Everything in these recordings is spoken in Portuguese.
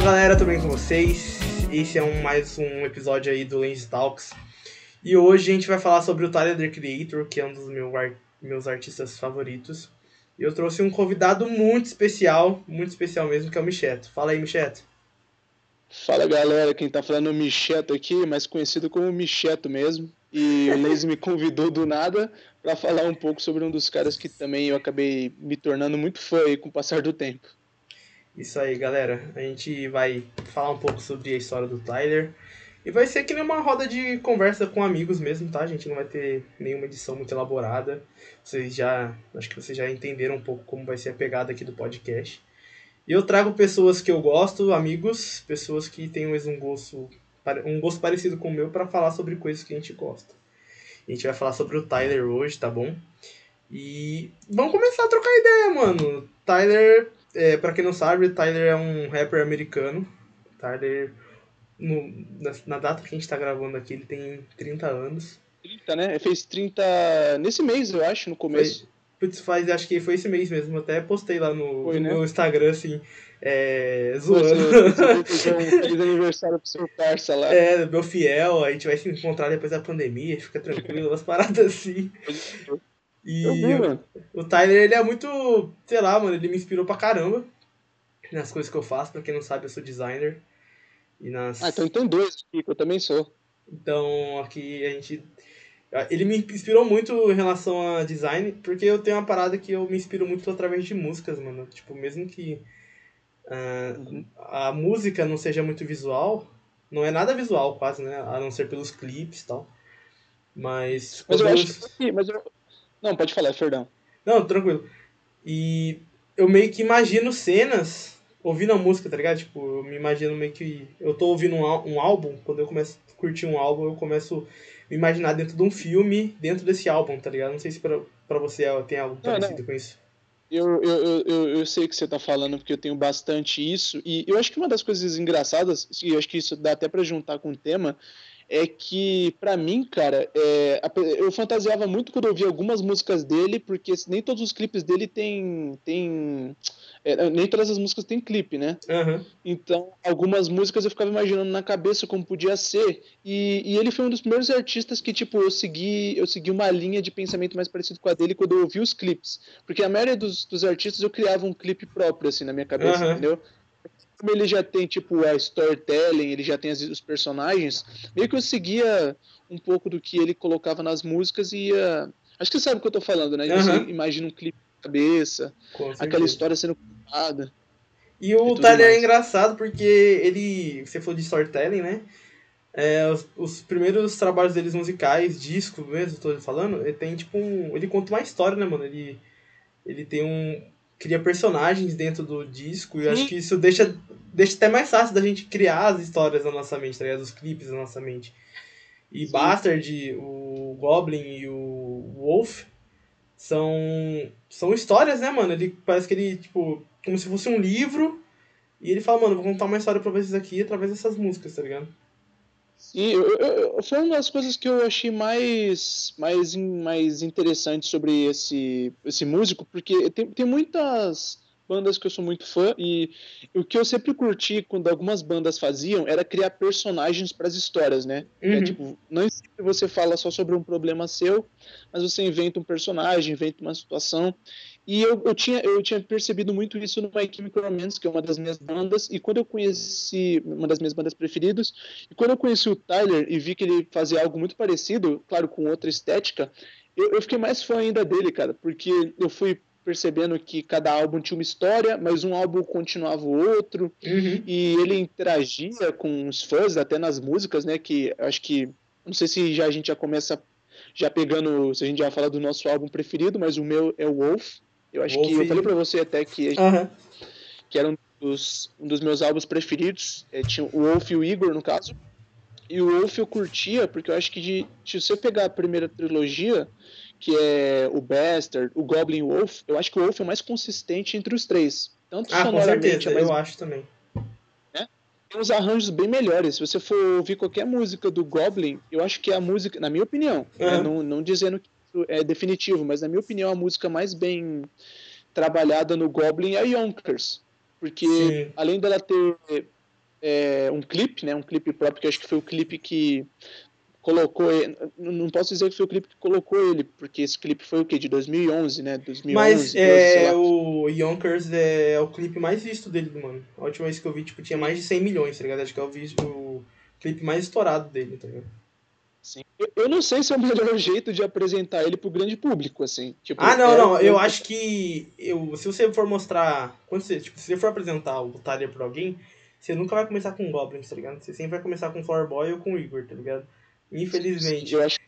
Fala galera, tudo bem com vocês? Esse é um, mais um episódio aí do Lens Talks. E hoje a gente vai falar sobre o Tyler, The Creator, que é um dos meu, meus artistas favoritos. E eu trouxe um convidado muito especial, muito especial mesmo, que é o Micheto. Fala aí, Micheto. Fala galera, quem tá falando é o Micheto aqui, mais conhecido como Micheto mesmo. E o Lazy me convidou do nada para falar um pouco sobre um dos caras que também eu acabei me tornando muito fã aí com o passar do tempo. Isso aí, galera. A gente vai falar um pouco sobre a história do Tyler. E vai ser que nem uma roda de conversa com amigos mesmo, tá? A gente não vai ter nenhuma edição muito elaborada. Vocês já. Acho que vocês já entenderam um pouco como vai ser a pegada aqui do podcast. E eu trago pessoas que eu gosto, amigos, pessoas que têm um gosto, um gosto parecido com o meu para falar sobre coisas que a gente gosta. A gente vai falar sobre o Tyler hoje, tá bom? E vamos começar a trocar ideia, mano. Tyler é, pra quem não sabe, Tyler é um rapper americano. Tyler, no, na, na, data que a gente tá gravando aqui, ele tem 30 anos. 30, né? Ele fez 30 nesse mês, eu acho, no começo. Putz, faz, acho que foi esse mês mesmo. Até postei lá no, foi, no né? meu Instagram, assim, é, zoando. Feliz aniversário pro seu parça lá. É, meu fiel, a gente vai se encontrar depois da pandemia, fica tranquilo, umas paradas assim. E o, o Tyler, ele é muito, sei lá, mano, ele me inspirou pra caramba nas coisas que eu faço. Pra quem não sabe, eu sou designer. E nas... Ah, então tem dois aqui, que eu também sou. Então, aqui a gente... Ele me inspirou muito em relação a design, porque eu tenho uma parada que eu me inspiro muito através de músicas, mano. Tipo, mesmo que uh, uhum. a música não seja muito visual, não é nada visual quase, né? A não ser pelos clipes e tal. Mas... Mas eu, acho que, mas eu, não, pode falar, perdão. Não, tranquilo. E eu meio que imagino cenas ouvindo a música, tá ligado? Tipo, eu me imagino meio que. Eu tô ouvindo um, um álbum, quando eu começo a curtir um álbum, eu começo a me imaginar dentro de um filme, dentro desse álbum, tá ligado? Não sei se pra, pra você tem algo parecido não. com isso. Eu, eu, eu, eu sei que você tá falando, porque eu tenho bastante isso, e eu acho que uma das coisas engraçadas, e eu acho que isso dá até para juntar com o tema, é que, para mim, cara, é, eu fantasiava muito quando eu ouvia algumas músicas dele, porque nem todos os clipes dele tem. tem é, nem todas as músicas têm clipe, né? Uhum. Então, algumas músicas eu ficava imaginando na cabeça como podia ser. E, e ele foi um dos primeiros artistas que, tipo, eu segui, eu segui uma linha de pensamento mais parecido com a dele quando eu ouvi os clipes. Porque a maioria dos, dos artistas eu criava um clipe próprio, assim, na minha cabeça, uhum. entendeu? Como ele já tem, tipo, a storytelling, ele já tem as, os personagens, meio que eu seguia um pouco do que ele colocava nas músicas e ia. Acho que você sabe o que eu tô falando, né? Uhum. Você imagina um clipe na cabeça, aquela história sendo contada. E o Tyler é engraçado porque ele. Você falou de storytelling, né? É, os, os, primeiros trabalhos deles musicais, disco mesmo, tô falando, ele tem tipo um. Ele conta uma história, né, mano? Ele, ele tem um, cria personagens dentro do disco e eu acho que isso deixa, deixa até mais fácil da gente criar as histórias na nossa mente, tá ligado? Os clipes na nossa mente. E Sim. Bastard, o Goblin e o Wolf são, são histórias, né, mano? Ele parece que ele, tipo, como se fosse um livro e ele fala, mano, vou contar uma história pra vocês aqui através dessas músicas, tá ligado? Sim, eu, eu, foi uma das coisas que eu achei mais, mais, mais interessante sobre esse, esse músico, porque tem, tem muitas bandas que eu sou muito fã e o que eu sempre curti quando algumas bandas faziam era criar personagens para as histórias, né? É, uhum. É, tipo, não sempre você fala só sobre um problema seu, mas você inventa um personagem, inventa uma situação. E eu, eu, tinha, eu tinha percebido muito isso no My Chemical Romance, que é uma das minhas bandas, e quando eu conheci, uma das minhas bandas preferidas, e quando eu conheci o Tyler e vi que ele fazia algo muito parecido, claro, com outra estética, eu, eu fiquei mais fã ainda dele, cara, porque eu fui percebendo que cada álbum tinha uma história, mas um álbum continuava o outro, uhum. e ele interagia com os fãs, até nas músicas, né, que acho que, não sei se já a gente já começa já pegando, se a gente já fala do nosso álbum preferido, mas o meu é o Wolf, eu acho Wolf que eu falei pra você até que, uhum. que era um dos, um dos meus álbuns preferidos. É, tinha o Wolf e o Igor, no caso. E o Wolf eu curtia, porque eu acho que de, se você pegar a primeira trilogia, que é o Bastard, o Goblin e o Wolf, eu acho que o Wolf é o mais consistente entre os três. Tanto ah, com certeza, é mais... eu acho também. Né? Tem uns arranjos bem melhores. Se você for ouvir qualquer música do Goblin, eu acho que é a música, na minha opinião, uhum. né? não, não dizendo que é definitivo, mas na minha opinião a música mais bem trabalhada no Goblin é Yonkers. Porque Sim. além dela ter é, um clipe, né? Um clipe próprio, que acho que foi o clipe que colocou ele, não posso dizer que foi o clipe que colocou ele, porque esse clipe foi o que de 2011, né? 2011. Mas é o Yonkers é, é, o clipe mais visto dele, mano. A última vez que eu vi, tipo, tinha mais de 100 milhões, tá ligado? Acho que é o, o clipe mais estourado dele, tá ligado? Eu não sei se é o melhor jeito de apresentar ele pro grande público, assim. Tipo, ah, não, é, não. Eu acho que eu, se você for mostrar. Quando você, tipo, se você for apresentar o Tyler pra alguém, você nunca vai começar com Goblins, tá ligado? Você sempre vai começar com Flower Boy ou com Igor, tá ligado? Infelizmente. Sim, eu acho,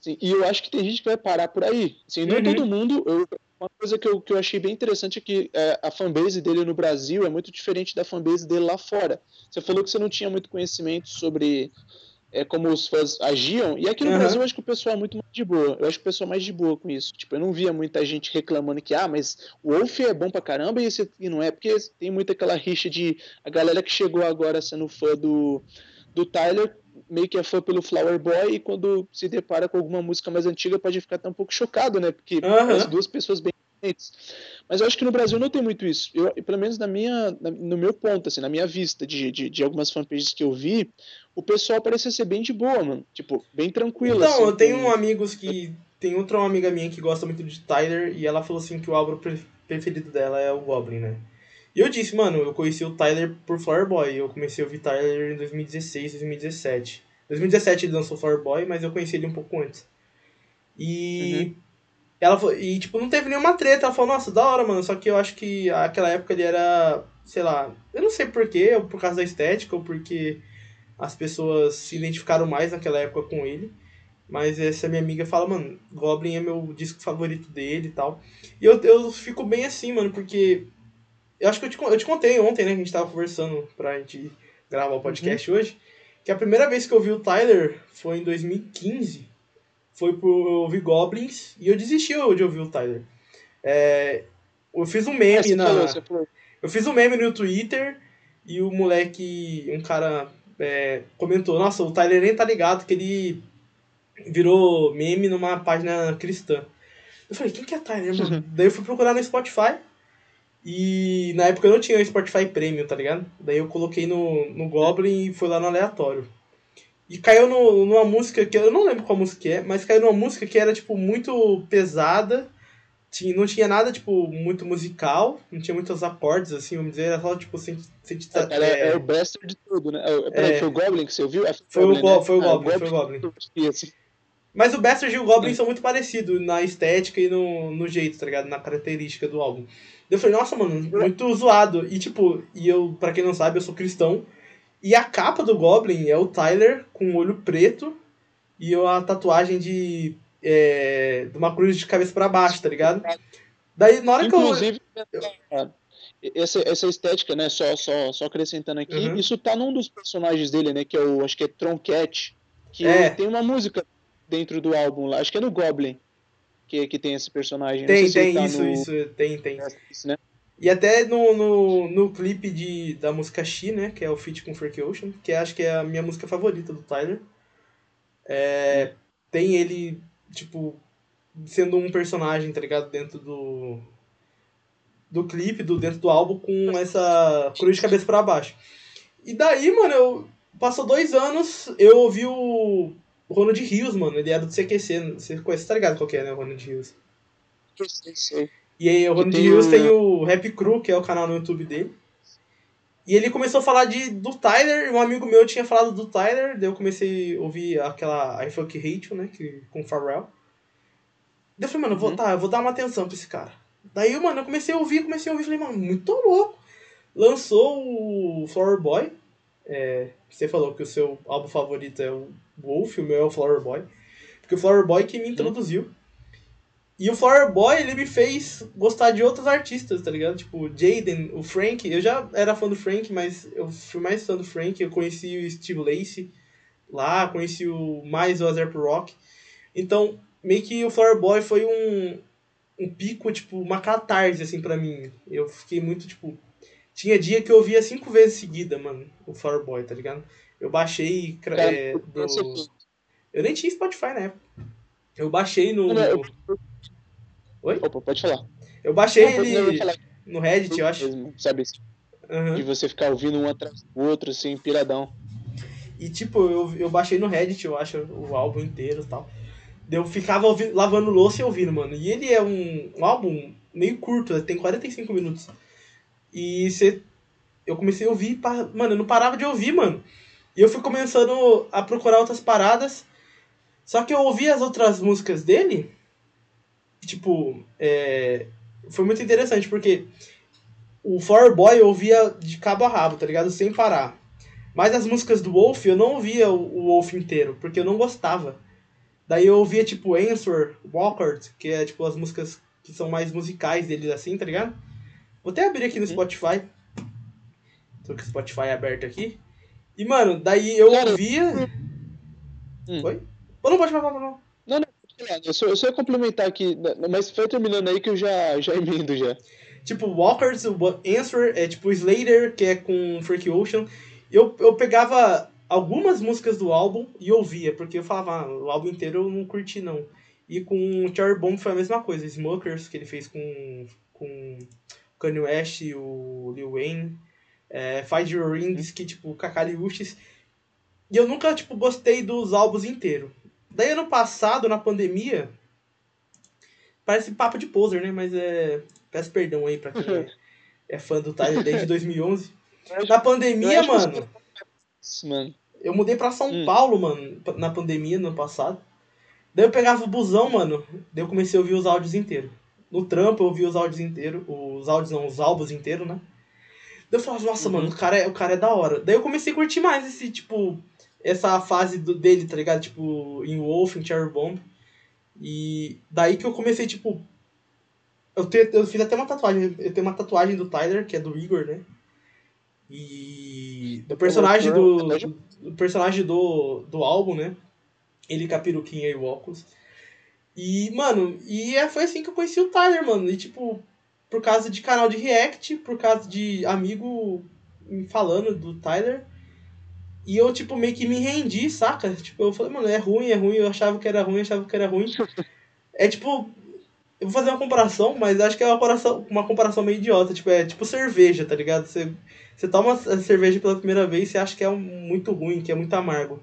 sim, e eu acho que tem gente que vai parar por aí. Assim, não uhum. todo mundo. Eu, uma coisa que eu, que eu achei bem interessante é que é, a fanbase dele no Brasil é muito diferente da fanbase dele lá fora. Você falou que você não tinha muito conhecimento sobre é, como os fãs agiam, e aqui no uhum. Brasil eu acho que o pessoal é muito mais de boa. Eu acho que o pessoal é mais de boa com isso. Tipo, eu não via muita gente reclamando que, ah, mas o Wolf é bom pra caramba e esse aqui não é, porque tem muito aquela rixa de a galera que chegou agora sendo fã do, do Tyler meio que é fã pelo Flower Boy e quando se depara com alguma música mais antiga pode ficar até um pouco chocado, né? Porque uhum. as duas pessoas bem. Mas eu acho que no Brasil não tem muito isso. Eu, pelo menos na minha, na, no meu ponto, assim, na minha vista de, de, de, algumas fanpages que eu vi, o pessoal parece ser bem de boa, mano. Tipo, bem tranquilo. Então, assim, eu tenho com... amigos que. Tem outra amiga minha que gosta muito de Tyler e ela falou assim que o álbum preferido dela é o Goblin, né? E eu disse, mano, eu conheci o Tyler por Flower Boy. Eu comecei a ouvir Tyler em 2016, 2017. 2017 ele lançou Flower Boy, mas eu conheci ele um pouco antes. E. Uhum. Ela e, tipo, não teve nenhuma treta. Ela falou, nossa, da hora, mano. Só que eu acho que aquela época ele era. Sei lá. Eu não sei porquê, ou por causa da estética, ou porque as pessoas se identificaram mais naquela época com ele. Mas essa minha amiga fala, mano, Goblin é meu disco favorito dele e tal. E eu, eu fico bem assim, mano, porque. Eu acho que eu te, eu te contei ontem, né, que a gente tava conversando pra gente gravar o podcast uhum. hoje. Que a primeira vez que eu vi o Tyler foi em 2015. Foi por ouvir Goblins e eu desisti de ouvir o Tyler. É, eu fiz um meme é, na. Falou, eu fiz um meme no Twitter e o moleque, um cara, é, comentou, nossa, o Tyler nem tá ligado que ele virou meme numa página cristã. Eu falei, quem que é Tyler, mano? Uhum. Daí eu fui procurar no Spotify. E na época eu não tinha o Spotify Premium, tá ligado? Daí eu coloquei no, no Goblin e foi lá no aleatório. E caiu no, numa música que eu não lembro qual música é, mas caiu numa música que era tipo muito pesada. Tinha, não tinha nada, tipo, muito musical, não tinha muitos acordes, assim, vamos dizer, era só, tipo, sem, sem é, Era, é, é o bester de tudo, né? É, peraí, é, foi o Goblin que você ouviu? É, foi, Goblin, o, Go, né? foi o ah, Goblin, foi o Goblin. Mas o Bastard e o Goblin são muito parecidos na estética e no, no jeito, tá ligado? Na característica do álbum. Eu falei, nossa, mano, muito zoado. E tipo, e eu, pra quem não sabe, eu sou cristão. E a capa do Goblin é o Tyler com o olho preto e a tatuagem de, é, de uma cruz de cabeça para baixo, tá ligado? Daí, na hora Inclusive, que eu. Essa, essa estética, né? Só, só, só acrescentando aqui, uhum. isso tá num dos personagens dele, né? Que é o. Acho que é Troncat. Que é. tem uma música dentro do álbum lá. Acho que é no Goblin que, que tem esse personagem. Tem, tem, tá isso, no... isso, tem, tem. né? E até no, no, no clipe de, da música She, né, que é o feat com Frank Ocean, que acho que é a minha música favorita do Tyler, é, tem ele, tipo, sendo um personagem, tá ligado, dentro do do clipe, do, dentro do álbum, com essa cruz de cabeça para baixo. E daí, mano, eu, passou dois anos, eu ouvi o o Ronald Rios, mano, ele era do CQC. Você conhece, tá ligado qual que é, né? O Ronald Rios. Sim, sim. E aí, o Ronald tem Rios tem o Rap Crew, que é o canal no YouTube dele. E ele começou a falar de, do Tyler, um amigo meu tinha falado do Tyler, daí eu comecei a ouvir aquela I Fuck Hate né, que, com o Pharrell. Daí eu falei, mano, eu vou, uhum. tá, eu vou dar uma atenção pra esse cara. Daí, mano, eu comecei a ouvir, comecei a ouvir, falei, mano, muito louco. Lançou o Flower Boy, é, você falou que o seu álbum favorito é o Wolf, o meu é o Flower Boy. Porque o Flower Boy que me introduziu. E o Flower Boy, ele me fez gostar de outros artistas, tá ligado? Tipo, o Jaden, o Frank. Eu já era fã do Frank, mas eu fui mais fã do Frank. Eu conheci o Steve Lacey lá, conheci o mais o Azerp Rock. Então, meio que o Flower Boy foi um, um pico, tipo, uma catarse, assim, pra mim. Eu fiquei muito, tipo... Tinha dia que eu ouvia cinco vezes seguida, mano, o Flower Boy, tá ligado? Eu baixei. É, do... Eu nem tinha Spotify na época. Eu baixei no. Eu... Oi? Opa, pode falar. Eu baixei não, ele no Reddit, eu acho. Sabe? Uhum. De você ficar ouvindo um atrás do outro, assim, piradão. E tipo, eu, eu baixei no Reddit, eu acho, o álbum inteiro e tal. Eu ficava ouvindo, lavando louça e ouvindo, mano. E ele é um, um álbum meio curto, tem 45 minutos. E você. Eu comecei a ouvir, mano, eu não parava de ouvir, mano. E eu fui começando a procurar outras paradas. Só que eu ouvi as outras músicas dele. Tipo, é, foi muito interessante, porque o Flower Boy eu ouvia de cabo a rabo, tá ligado? Sem parar. Mas as músicas do Wolf eu não ouvia o Wolf inteiro, porque eu não gostava. Daí eu ouvia tipo Answer, Walker, que é tipo as músicas que são mais musicais deles assim, tá ligado? Vou até abrir aqui no. Spotify. Tô com o Spotify aberto aqui. E, mano, daí eu ouvia. Hum. Oi? Ou não pode falar. Não, não, eu só, eu só ia complementar aqui, né, mas foi terminando aí que eu já, já emendo já. Tipo, Walkers, o Answer, é tipo Slater, que é com Freak Ocean. Eu, eu pegava algumas músicas do álbum e ouvia, porque eu falava, ah, o álbum inteiro eu não curti não. E com o Cherry Bomb foi a mesma coisa, Smokers, que ele fez com, com Kanye West e o Lil Wayne é, Find Your Rings, que, tipo, Kakariushis. E eu nunca, tipo, gostei dos álbuns inteiros. Daí, ano passado, na pandemia, parece papo de poser, né? Mas é... Peço perdão aí pra quem é, é fã do Tyler desde 2011. Na pandemia, mano... Mano. Eu mudei pra São hum. Paulo, mano, na pandemia, no ano passado. Daí eu pegava o busão, mano. Daí eu comecei a ouvir os áudios inteiros. No trampo eu ouvi os áudios inteiros. Os áudios não, os álbuns inteiros, né? Daí eu falava, nossa, uhum. mano, o cara, é, o cara é da hora. Daí eu comecei a curtir mais esse, tipo, essa fase do, dele, tá ligado? Tipo, em Wolf, em Cherry Bomb. E daí que eu comecei, tipo. Eu, te, eu fiz até uma tatuagem. Eu tenho uma tatuagem do Tyler, que é do Igor, né? E. Do personagem do. Do personagem do, do álbum, né? Ele com a peruquinha e o óculos. E, mano, e é, foi assim que eu conheci o Tyler, mano. E, tipo, por causa de canal de react, por causa de amigo me falando do Tyler. E eu, tipo, meio que me rendi, saca? Tipo, eu falei, mano, é ruim, é ruim, eu achava que era ruim, achava que era ruim. É tipo, eu vou fazer uma comparação, mas acho que é uma comparação, uma comparação meio idiota. Tipo, é tipo cerveja, tá ligado? Você, você toma a cerveja pela primeira vez e acha que é muito ruim, que é muito amargo.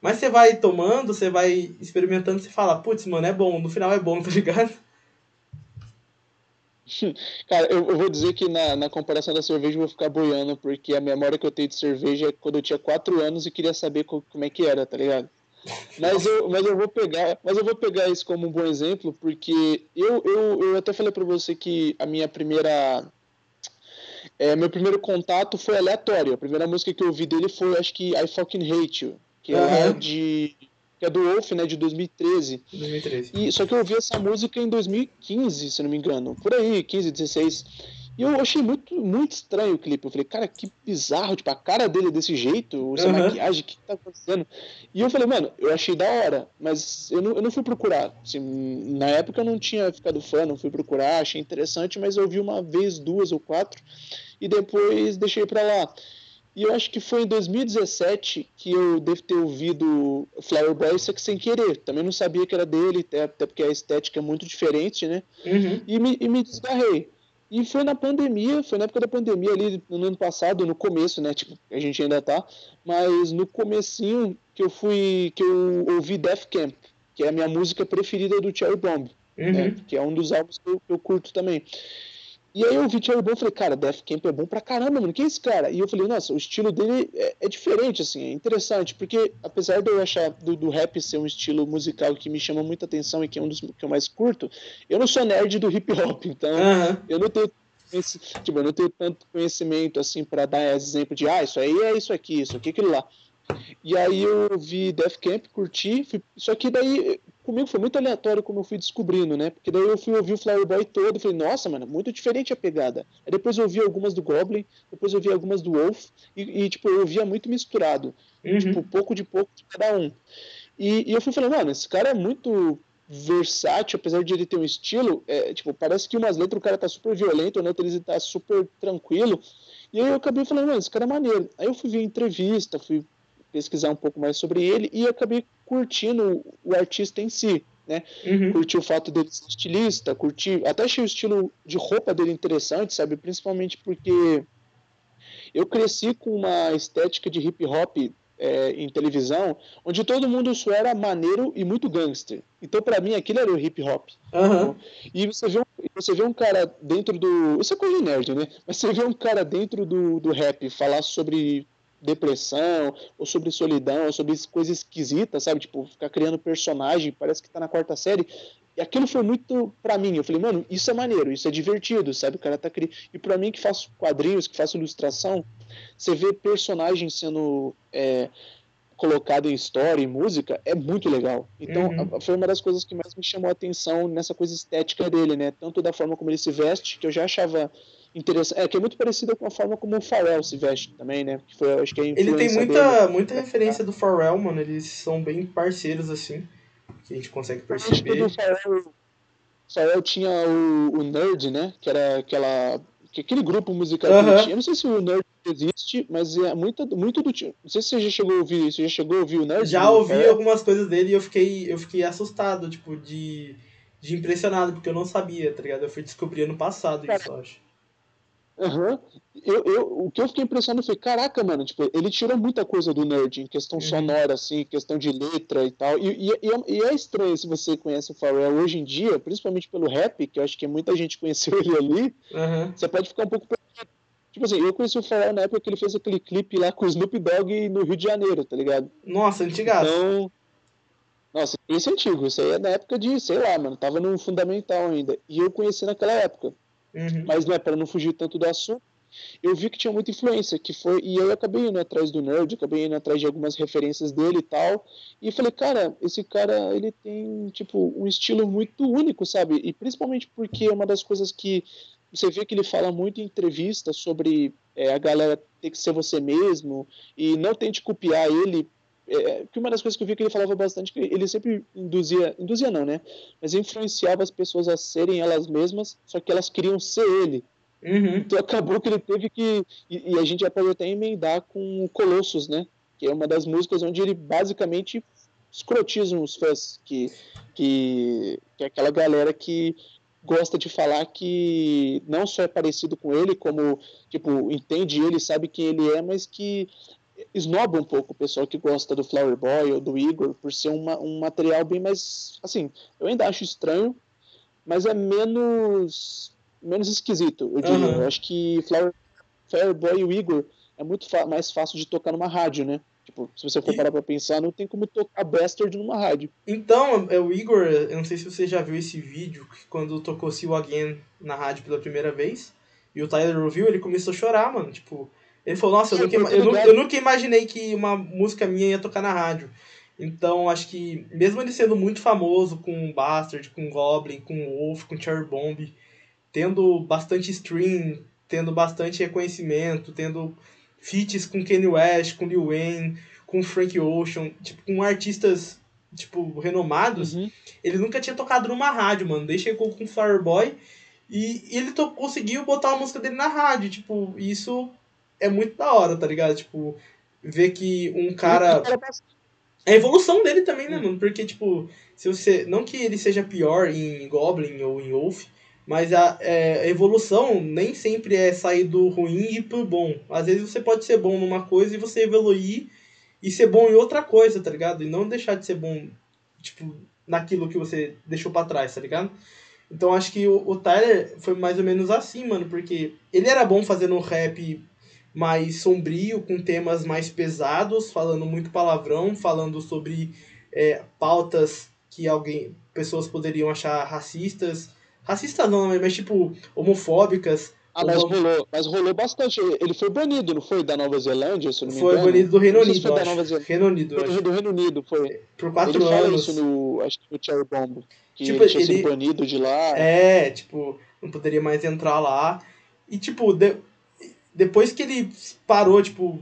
Mas você vai tomando, você vai experimentando, você fala, putz, mano, é bom, no final é bom, tá ligado? Cara, eu, eu, vou dizer que na, na comparação da cerveja eu vou ficar boiando, porque a memória que eu tenho de cerveja é quando eu tinha 4 anos e queria saber co, como é que era, tá ligado? Mas eu, mas eu vou pegar, mas eu vou pegar isso como um bom exemplo, porque eu, eu, eu até falei para você que a minha primeira é, meu primeiro contato foi aleatório. A primeira música que eu ouvi dele foi, acho que I Fucking Hate You, que uhum. é de que é do Wolf, né, de 2013. 2013. E, só que eu ouvi essa música em 2015, se não me engano, por aí, 15, 16. E eu achei muito, muito estranho o clipe. Eu falei, cara, que bizarro, tipo, a cara dele é desse jeito, essa uhum. maquiagem, o que, que tá acontecendo? E eu falei, mano, eu achei da hora, mas eu não, eu não fui procurar. Assim, na época eu não tinha ficado fã, não fui procurar, achei interessante, mas eu ouvi uma vez, duas ou quatro, e depois deixei pra lá. E eu acho que foi em 2017 que eu devo ter ouvido Flower Boy, só que sem querer. Também não sabia que era dele, até, porque a estética é muito diferente, né? Uhum. E, me, e me desgarrei. E foi na pandemia, foi na época da pandemia ali no ano passado, no começo, né? Tipo, a gente ainda tá, mas no comecinho que eu fui, que eu ouvi Death Camp, que é a minha música preferida do Cherry Bomb, né? uhum. né? Que é um dos álbuns que eu, que eu curto também. E aí eu vi Cherry Bomb e falei, cara, Death Camp é bom pra caramba, mano. Quem é esse cara? E eu falei, nossa, o estilo dele é, é diferente, assim, é interessante, porque apesar de eu achar do, do, rap ser um estilo musical que me chama muita atenção e que é um dos que eu mais curto, eu não sou nerd do hip hop, então uhum. eu não tenho esse, tipo, eu não tenho tanto conhecimento assim para dar exemplo de ah, isso aí é isso aqui, isso aqui, aquilo lá. E aí eu vi Death Camp, curti, fui... só que daí comigo foi muito aleatório como eu fui descobrindo, né? Porque daí eu fui ouvir o Flower Boy todo e falei, nossa, mano, muito diferente a pegada. Aí depois eu ouvi algumas do Goblin, depois eu ouvi algumas do Wolf, e, e tipo, eu ouvia muito misturado. Uhum. Tipo, pouco de pouco de cada um. E, e, eu fui falando, mano, esse cara é muito versátil, apesar de ele ter um estilo, é, tipo, parece que umas letras o cara tá super violento, né? Ele tá super tranquilo. E aí eu acabei falando, mano, esse cara é maneiro. Aí eu fui ver entrevista, fui pesquisar um pouco mais sobre ele e acabei curtindo o artista em si. né? Uhum. Curti o fato dele ser estilista, curti, até achei o estilo de roupa dele interessante, sabe? Principalmente porque eu cresci com uma estética de hip hop é, em televisão, onde todo mundo só era maneiro e muito gangster. Então, para mim, aquilo era o hip hop. Uhum. E você vê, um, você vê um cara dentro do. Isso é coisa nerd, né? Mas você vê um cara dentro do, do rap falar sobre depressão, ou sobre solidão, ou sobre coisas esquisitas, sabe? Tipo, ficar criando personagem, parece que tá na quarta série. E aquilo foi muito para mim. Eu falei, mano, isso é maneiro, isso é divertido, sabe? O cara tá criando. E para mim, que faço quadrinhos, que faço ilustração, você vê personagens sendo é, colocado em história, em música, é muito legal. Então, uhum. foi uma das coisas que mais me chamou a atenção nessa coisa estética dele, né? Tanto da forma como ele se veste, que eu já achava interessante. É, que é muito parecida com a forma como o Pharrell se veste também, né? Que foi, acho que é Ele tem muita, dele. muita referência do Pharrell, mano. Eles são bem parceiros, assim que a gente consegue perceber. O Pharrell, tinha o, o, Nerd, né? Que era aquela, aquele grupo musical uh -huh. que ele tinha. Eu não sei se o Nerd existe, mas é muito, muito do tipo. Não sei se você já chegou a ouvir isso. Já chegou a ouvir o Nerd? Já ouvi Pharrell? algumas coisas dele e eu fiquei, eu fiquei assustado, tipo, de, de impressionado, porque eu não sabia, tá ligado? Eu fui descobrir ano passado Cara, isso, eu acho. Uhum. Eu, eu, o que eu fiquei impressionado foi, caraca, mano, tipo, ele tirou muita coisa do nerd em questão uhum. sonora, assim, questão de letra e tal. E, e, e, é estranho se você conhece o Pharrell hoje em dia, principalmente pelo rap, que eu acho que muita gente conheceu ele ali, uhum. você pode ficar um pouco Tipo assim, eu conheci o Pharrell na época que ele fez aquele clipe lá com o Snoop Dogg no Rio de Janeiro, tá ligado? Nossa, antigaço. Então, nossa, esse é antigo, isso aí é na época de, sei lá, mano, tava no fundamental ainda. E eu conheci naquela época. Uhum. Mas não é para não fugir tanto do assunto. Eu vi que tinha muita influência, que foi e eu acabei indo atrás do nerd, acabei indo atrás de algumas referências dele e tal, e falei, cara, esse cara ele tem tipo um estilo muito único, sabe? E principalmente porque uma das coisas que você vê que ele fala muito em entrevistas sobre é, a galera ter que ser você mesmo e não tente copiar ele é, que uma das coisas que eu vi que ele falava bastante que ele sempre induzia, induzia não, né? Mas influenciava as pessoas a serem elas mesmas, só que elas queriam ser ele. Uhum. Então acabou que ele teve que. E, e, a gente já pode até emendar com Colossus, né? Que é uma das músicas onde ele basicamente escrotiza os fãs, que, que, que é aquela galera que gosta de falar que não só é parecido com ele, como, tipo, entende ele, sabe quem ele é, mas que esnoba um pouco o pessoal que gosta do Flower Boy ou do Igor por ser uma, um material bem mais. Assim, eu ainda acho estranho, mas é menos menos esquisito, eu diria. Uhum. Eu acho que Flower, Flower Boy e o Igor é muito mais fácil de tocar numa rádio, né? Tipo, se você for e... parar pra pensar, não tem como tocar Bastard numa rádio. Então, é o Igor, eu não sei se você já viu esse vídeo, quando tocou See You Again na rádio pela primeira vez, e o Tyler ouviu, ele começou a chorar, mano. Tipo, ele falou, nossa, eu, nunca, eu, nunca, eu nunca imaginei que uma música minha ia tocar na rádio. Então, acho que, mesmo ele sendo muito famoso com Bastard, com Goblin, com Wolf, com Cherry Bomb, tendo bastante stream, tendo bastante reconhecimento, tendo feats com Kanye West, com Lil Wayne, com Frank Ocean, tipo, com artistas, tipo, renomados, uhum. ele nunca tinha tocado numa rádio, mano. Daí chegou com Fireboy e ele conseguiu botar a música dele na rádio, tipo, isso é muito da hora, tá ligado? Tipo, ver que um cara. É a evolução dele também, né, mano? Porque, tipo, se você. Não que ele seja pior em Goblin ou em Wolf, mas a, é, a evolução nem sempre é sair do ruim e ir pro bom. Às vezes você pode ser bom numa coisa e você evoluir e ser bom em outra coisa, tá ligado? E não deixar de ser bom, tipo, naquilo que você deixou para trás, tá ligado? Então acho que o, o Tyler foi mais ou menos assim, mano, porque ele era bom fazendo rap mais sombrio, com temas mais pesados, falando muito palavrão, falando sobre é, pautas que alguém pessoas poderiam achar racistas. Racistas não, mas tipo, homofóbicas. Ah, mas rolou, mas rolou bastante. Ele foi banido, não foi? Da Nova Zelândia, se não me foi engano. Foi banido do Reino Unido, foi da Nova Zelândia. Reino Unido, foi do Reino Unido, foi. Por quatro ele anos. Fala isso no, acho que no Cherry Bomb. Que tipo, ele tinha ele... sido banido de lá. É, tipo, não poderia mais entrar lá. E, tipo, de depois que ele parou, tipo,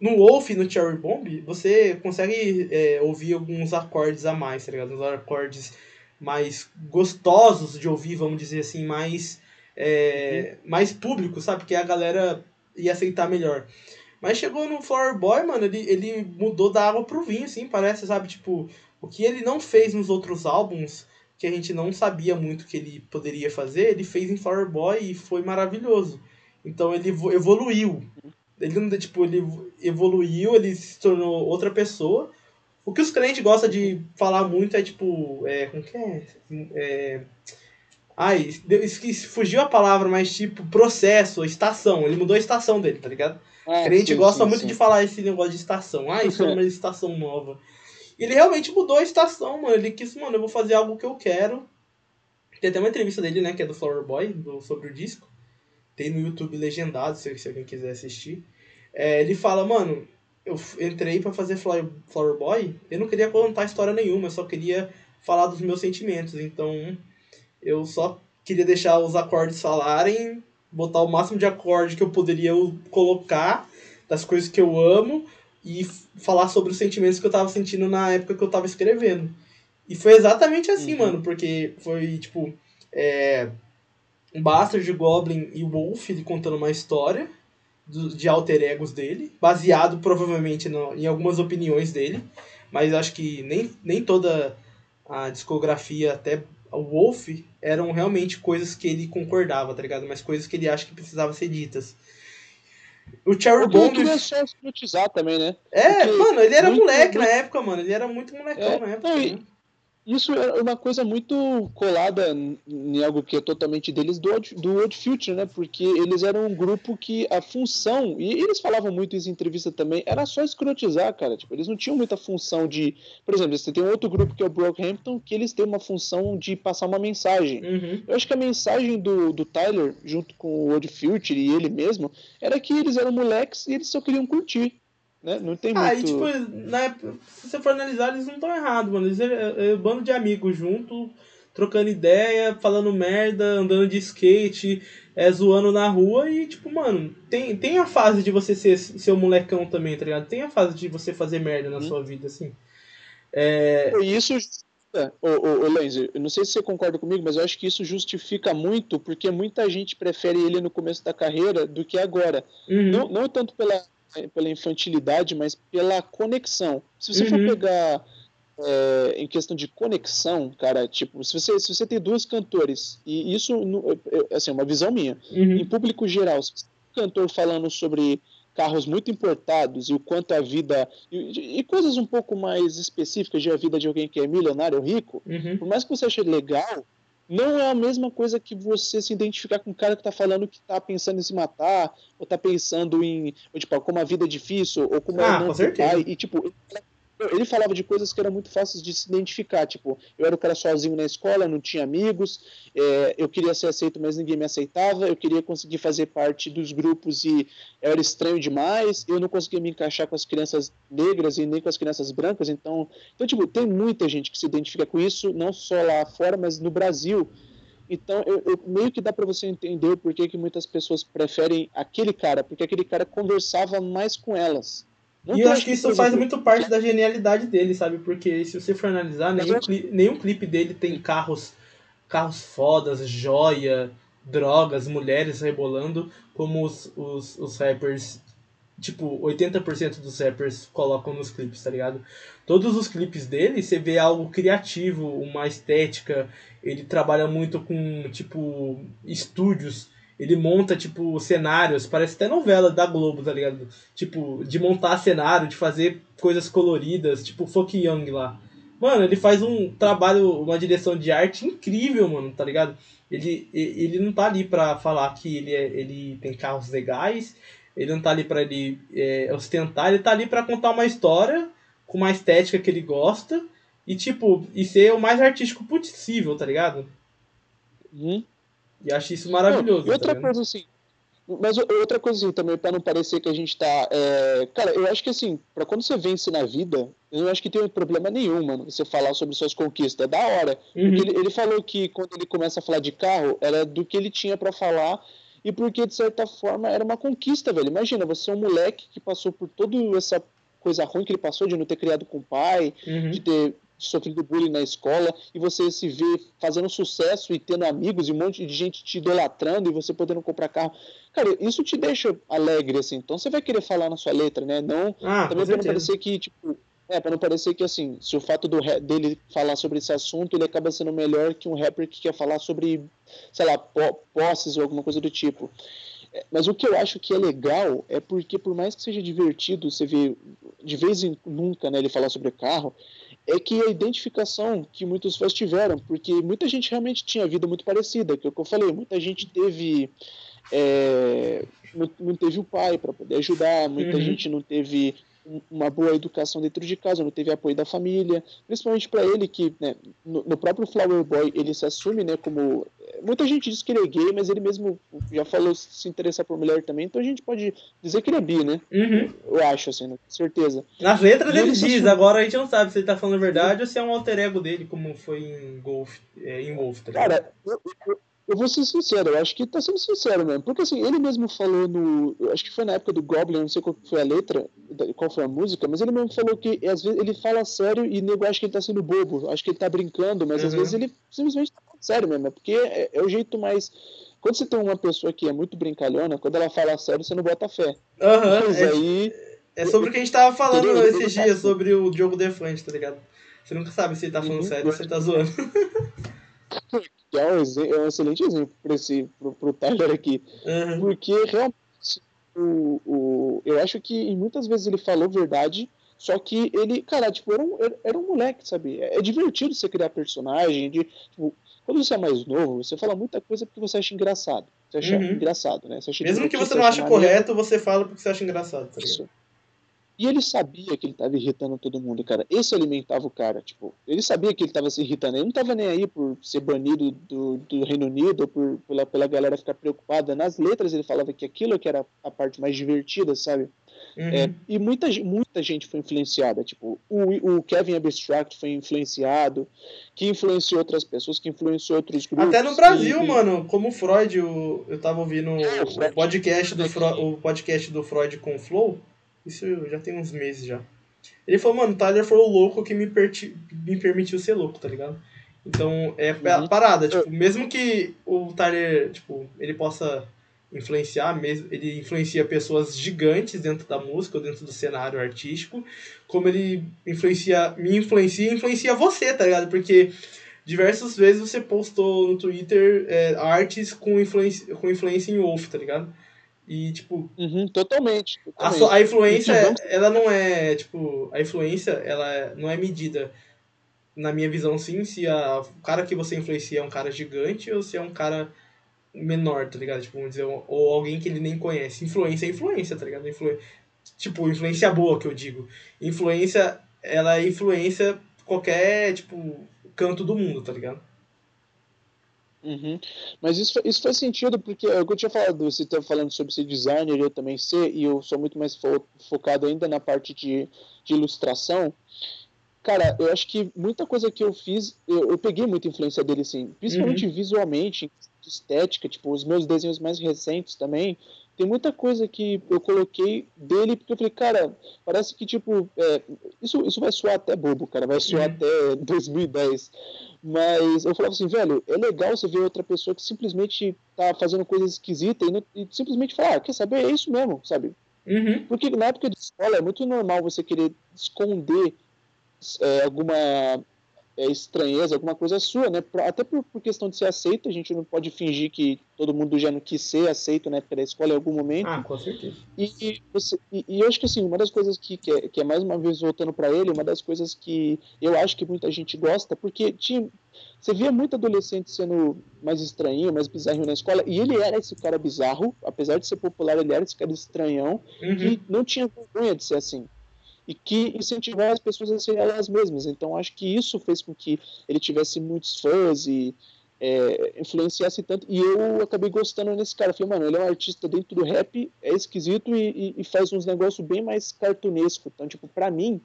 no Wolf e no Cherry Bomb, você consegue é, ouvir alguns acordes a mais, tá ligado? Uns acordes mais gostosos de ouvir, vamos dizer assim, mais, é, uhum. mais público, sabe? Porque a galera ia aceitar melhor. Mas chegou no Flower Boy, mano, ele, ele mudou da água pro vinho, assim, parece, sabe? Tipo, O que ele não fez nos outros álbuns, que a gente não sabia muito que ele poderia fazer, ele fez em Flower Boy e foi maravilhoso. Então ele evoluiu. Ele não tipo, ele evoluiu, ele se tornou outra pessoa. O que os crentes gostam de falar muito é tipo. É, como que é? é ai, esqueci, fugiu a palavra, mas tipo, processo, estação. Ele mudou a estação dele, tá ligado? Ah, crente sim, gosta sim, muito sim. de falar esse negócio de estação. Ah, isso é uma estação nova. Ele realmente mudou a estação, mano. Ele quis, mano, eu vou fazer algo que eu quero. Tem até uma entrevista dele, né, que é do Flower Boy, do, sobre o disco. Tem no YouTube legendado, se, se alguém quiser assistir. É, ele fala, mano, eu entrei para fazer Flower, Flower Boy, eu não queria contar história nenhuma, eu só queria falar dos meus sentimentos. Então, eu só queria deixar os acordes falarem, botar o máximo de acorde que eu poderia colocar das coisas que eu amo e falar sobre os sentimentos que eu tava sentindo na época que eu tava escrevendo. E foi exatamente assim, uhum. mano, porque foi tipo. É, Bastard, Goblin e Wolf ele contando uma história do, de alter egos dele, baseado provavelmente no, em algumas opiniões dele, mas acho que nem, nem toda a discografia, até o Wolf, eram realmente coisas que ele concordava, tá ligado? Mas coisas que ele acha que precisavam ser ditas. O Cherry Bomb. Ele só escrotizar também, né? É, Porque mano, ele era muito, moleque muito... na época, mano. Ele era muito molecão é, na época. Não, né? Isso é uma coisa muito colada em algo que é totalmente deles do do Odd Future, né? Porque eles eram um grupo que a função, e eles falavam muito isso em entrevista também, era só escrotizar, cara. Tipo, eles não tinham muita função de. Por exemplo, você tem um outro grupo que é o Brockhampton, que eles têm uma função de passar uma mensagem. Uhum. Eu acho que a mensagem do, do Tyler, junto com o Odd Future e ele mesmo, era que eles eram moleques e eles só queriam curtir. Né? Não tem ah, muito... e tipo, né, se você for analisar, eles não estão errados, mano. Eles é, é, um bando de amigos junto, trocando ideia, falando merda, andando de skate, é, zoando na rua e, tipo, mano, tem, tem a fase de você ser seu molecão também, tá ligado? Tem a fase de você fazer merda na hum. sua vida, assim. É... Isso Ô, ô, ô Lenzi, eu não sei se você concorda comigo, mas eu acho que isso justifica muito, porque muita gente prefere ele no começo da carreira do que agora. Uhum. Não, não tanto pela pela infantilidade, mas pela conexão. Se você uhum. for pegar é, em questão de conexão, cara, tipo, se você, se você tem duas cantores, e isso, assim, é uma visão minha, uhum. em público geral, se você tem um cantor falando sobre carros muito importados e o quanto a vida. E, e, coisas um pouco mais específicas de a vida de alguém que é milionário ou rico, uhum. por mais que você ache legal, não é a mesma coisa que você se identificar com um cara que tá falando que tá pensando em se matar, ou tá pensando em, ou, tipo, como a vida é difícil, ou como ah, é não ter pai. E, tipo, ele falava de coisas que eram muito fáceis de se identificar. Tipo, eu era o cara sozinho na escola, não tinha amigos, é, eu queria ser aceito, mas ninguém me aceitava, eu queria conseguir fazer parte dos grupos e eu era estranho demais, eu não conseguia me encaixar com as crianças negras e nem com as crianças brancas. Então, então tipo, tem muita gente que se identifica com isso, não só lá fora, mas no Brasil. Então, eu, eu, meio que dá para você entender por que, que muitas pessoas preferem aquele cara, porque aquele cara conversava mais com elas. Não e eu acho que isso faz muito parte da genialidade dele, sabe? Porque se você for analisar, nenhum, clipe, nenhum clipe dele tem carros, carros fodas, joia, drogas, mulheres rebolando, como os, os, os rappers, tipo, 80% dos rappers colocam nos clipes, tá ligado? Todos os clipes dele, você vê algo criativo, uma estética, ele trabalha muito com, tipo, estúdios ele monta, tipo, cenários, parece até novela da Globo, tá ligado? Tipo, de montar cenário, de fazer coisas coloridas, tipo Folk Young lá. Mano, ele faz um trabalho, uma direção de arte incrível, mano, tá ligado? Ele, ele não tá ali pra falar que ele, é, ele tem carros legais, ele não tá ali pra ele é, ostentar, ele tá ali pra contar uma história com uma estética que ele gosta e, tipo, e ser o mais artístico possível, tá ligado? Uhum. E acho isso maravilhoso. Não, outra tá coisa assim, mas outra coisa assim, também, para não parecer que a gente tá. É... Cara, eu acho que assim, para quando você vence na vida, eu acho que tem problema nenhum, mano, você falar sobre suas conquistas. É da hora. Uhum. Ele, ele, falou que quando ele começa a falar de carro, era do que ele tinha para falar. E porque, de certa forma, era uma conquista, velho. Imagina, você é um moleque que passou por toda essa coisa ruim que ele passou, de não ter criado com o pai, uhum. de ter sofrendo bullying na escola e você se vê fazendo sucesso e tendo amigos e um monte de gente te idolatrando e você podendo comprar carro. Cara, isso te deixa alegre, assim. Então você vai querer falar na sua letra, né? Não. Ah, também para não parecer que, tipo, É, pra não parecer que, assim, se o fato do dele falar sobre esse assunto, ele acaba sendo melhor que um rapper que quer falar sobre, sei lá, posses ou alguma coisa do tipo. É, mas o que eu acho que é legal é porque, por mais que seja divertido, você vê de vez em nunca né, ele falar sobre carro, é que a identificação que muitos fãs tiveram, porque muita gente realmente tinha vida muito parecida, que é o que eu falei, muita gente teve. É, não, não, teve o pai para poder ajudar, muita uhum. gente não teve uma boa educação dentro de casa, não teve apoio da família, principalmente para ele que, né, no, no, próprio Flower Boy, ele se assume, né, como muita gente diz que ele é gay, mas ele mesmo já falou se interessar por mulher também, então a gente pode dizer que ele é bi, né? Uhum. Eu acho, assim, né, com certeza. Nas letras ele, ele diz, agora a gente não sabe se ele tá falando a verdade ou se é um alter ego dele, como foi em Golf, é, em Wolf, tá Cara, eu, eu, eu vou ser sincero, eu acho que tá sendo sincero mesmo. Porque assim, ele mesmo falou no. Acho que foi na época do Goblin, não sei qual foi a letra, qual foi a música, mas ele mesmo falou que às vezes ele fala sério e nego acha que ele tá sendo bobo, acho que ele tá brincando, mas uhum. às vezes ele simplesmente tá falando sério mesmo. É porque é, é, o jeito mais. Quando você tem uma pessoa que é muito brincalhona, quando ela fala sério, você não bota fé. Aham. Uhum, é, aí. É sobre o que a gente tava falando entendeu? esses dias, sobre o Diogo Defante, tá ligado? Você nunca sabe se ele tá falando uhum. sério ou se ele tá zoando. que é um, é um excelente exemplo para esse pro, pro Tyler aqui. Uhum. Porque realmente o, o, eu acho que muitas vezes ele falou verdade, só que ele, cara, tipo, era um, era um moleque, sabe? É, é divertido você criar personagem, de, tipo, quando você é mais novo, você fala muita coisa porque você acha engraçado. Você acha uhum. engraçado, né? Mesmo que você não ache correto, você fala porque você acha engraçado, tá Isso. E ele sabia que ele estava irritando todo mundo, cara. Esse alimentava o cara, tipo, ele sabia que ele estava se irritando. Ele não estava nem aí por ser banido do, do Reino Unido, ou por, pela, pela galera ficar preocupada. Nas letras ele falava que aquilo que era a parte mais divertida, sabe? Uhum. É, e muita, muita gente foi influenciada, tipo, o, o Kevin Abstract foi influenciado, que influenciou outras pessoas, que influenciou outros grupos. Até no Brasil, mano, como Freud, o, eu tava ouvindo é, o, o, podcast do Freud, o podcast do Freud com o Flow, isso já tem uns meses já. Ele falou, mano, o Tyler foi o louco que me, perti me permitiu ser louco, tá ligado? Então, é uhum. a parada, tipo, mesmo que o Tyler, tipo, ele possa influenciar, mesmo, ele influencia pessoas gigantes dentro da música ou dentro do cenário artístico, como ele influencia, me influencia e influencia você, tá ligado? Porque diversas vezes você postou no Twitter é, artes com influência, com influência em Wolf, tá ligado? E, tipo. Uhum, totalmente. totalmente. A, a, influência, ela não é. Tipo, a influência, ela não é medida, na minha visão, sim, se a, o cara que você influencia é um cara gigante ou se é um cara menor, tá ligado? Tipo, vamos dizer, ou alguém que ele nem conhece. Influência é influência, tá ligado? Influ... Tipo, influência boa que eu digo. Influência, ela é influência qualquer, tipo, canto do mundo, tá ligado? Uhum. Mas isso, isso faz sentido, porque é o que eu tinha falado, você estava falando sobre ser designer, eu também ser, e eu sou muito mais fo focado ainda na parte de, de ilustração. Cara, eu acho que muita coisa que eu fiz, eu, eu peguei muita influência dele, sim, principalmente uhum. visualmente, estética, tipo, os meus desenhos mais recentes também, tem muita coisa que eu coloquei dele, porque eu falei, cara, parece que, tipo, é, isso, isso vai soar até bobo, cara, vai soar uhum. até 2010. Mas eu falava assim, velho, é legal você ver outra pessoa que simplesmente tá fazendo coisas esquisitas e, e simplesmente falar, ah, quer saber, é isso mesmo, sabe? Uhum. Porque na época de escola é muito normal você querer esconder é, alguma é, estranheza, alguma coisa sua, né? Até por, por, questão de ser aceito, a gente não pode fingir que todo mundo já não quis ser aceito na época da escola em algum momento. Ah, com certeza. E, e, você, e, e eu acho que assim, uma das coisas que, que, é, que é mais uma vez voltando para ele, uma das coisas que eu acho que muita gente gosta, porque tinha, você via muito adolescente sendo mais estranho, mais bizarro na escola, e ele era esse cara bizarro, apesar de ser popular, ele era esse cara estranhão, uhum. que não tinha vergonha de ser assim e que incentivar as pessoas a serem elas mesmas. Então, acho que isso fez com que ele tivesse muitos fãs e é, influenciasse tanto. E eu acabei gostando nesse cara. falei, mano, ele é um artista dentro do rap, é esquisito e, e, e faz uns negócios bem mais cartunesco. Então, tipo, pra mim,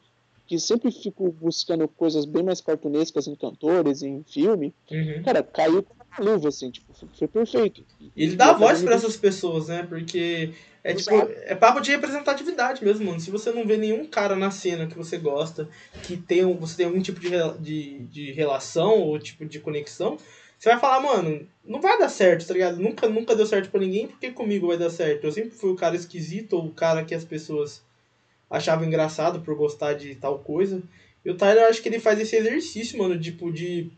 que sempre fico buscando coisas bem mais cartunescas em cantores, em filme, uhum. cara, caiu com luva, assim, tipo, foi perfeito. Ele dá voz para essas pessoas, né? Porque é tipo, é papo de representatividade mesmo, mano. Se você não vê nenhum cara na cena que você gosta, que tem, você tem algum tipo de, de, de relação ou tipo de conexão, você vai falar, mano, não vai dar certo, tá ligado? Nunca, nunca deu certo para ninguém, porque comigo vai dar certo? Eu sempre fui o cara esquisito ou o cara que as pessoas achava engraçado por gostar de tal coisa. E o Tyler, eu acho que ele faz esse exercício, mano, tipo, de,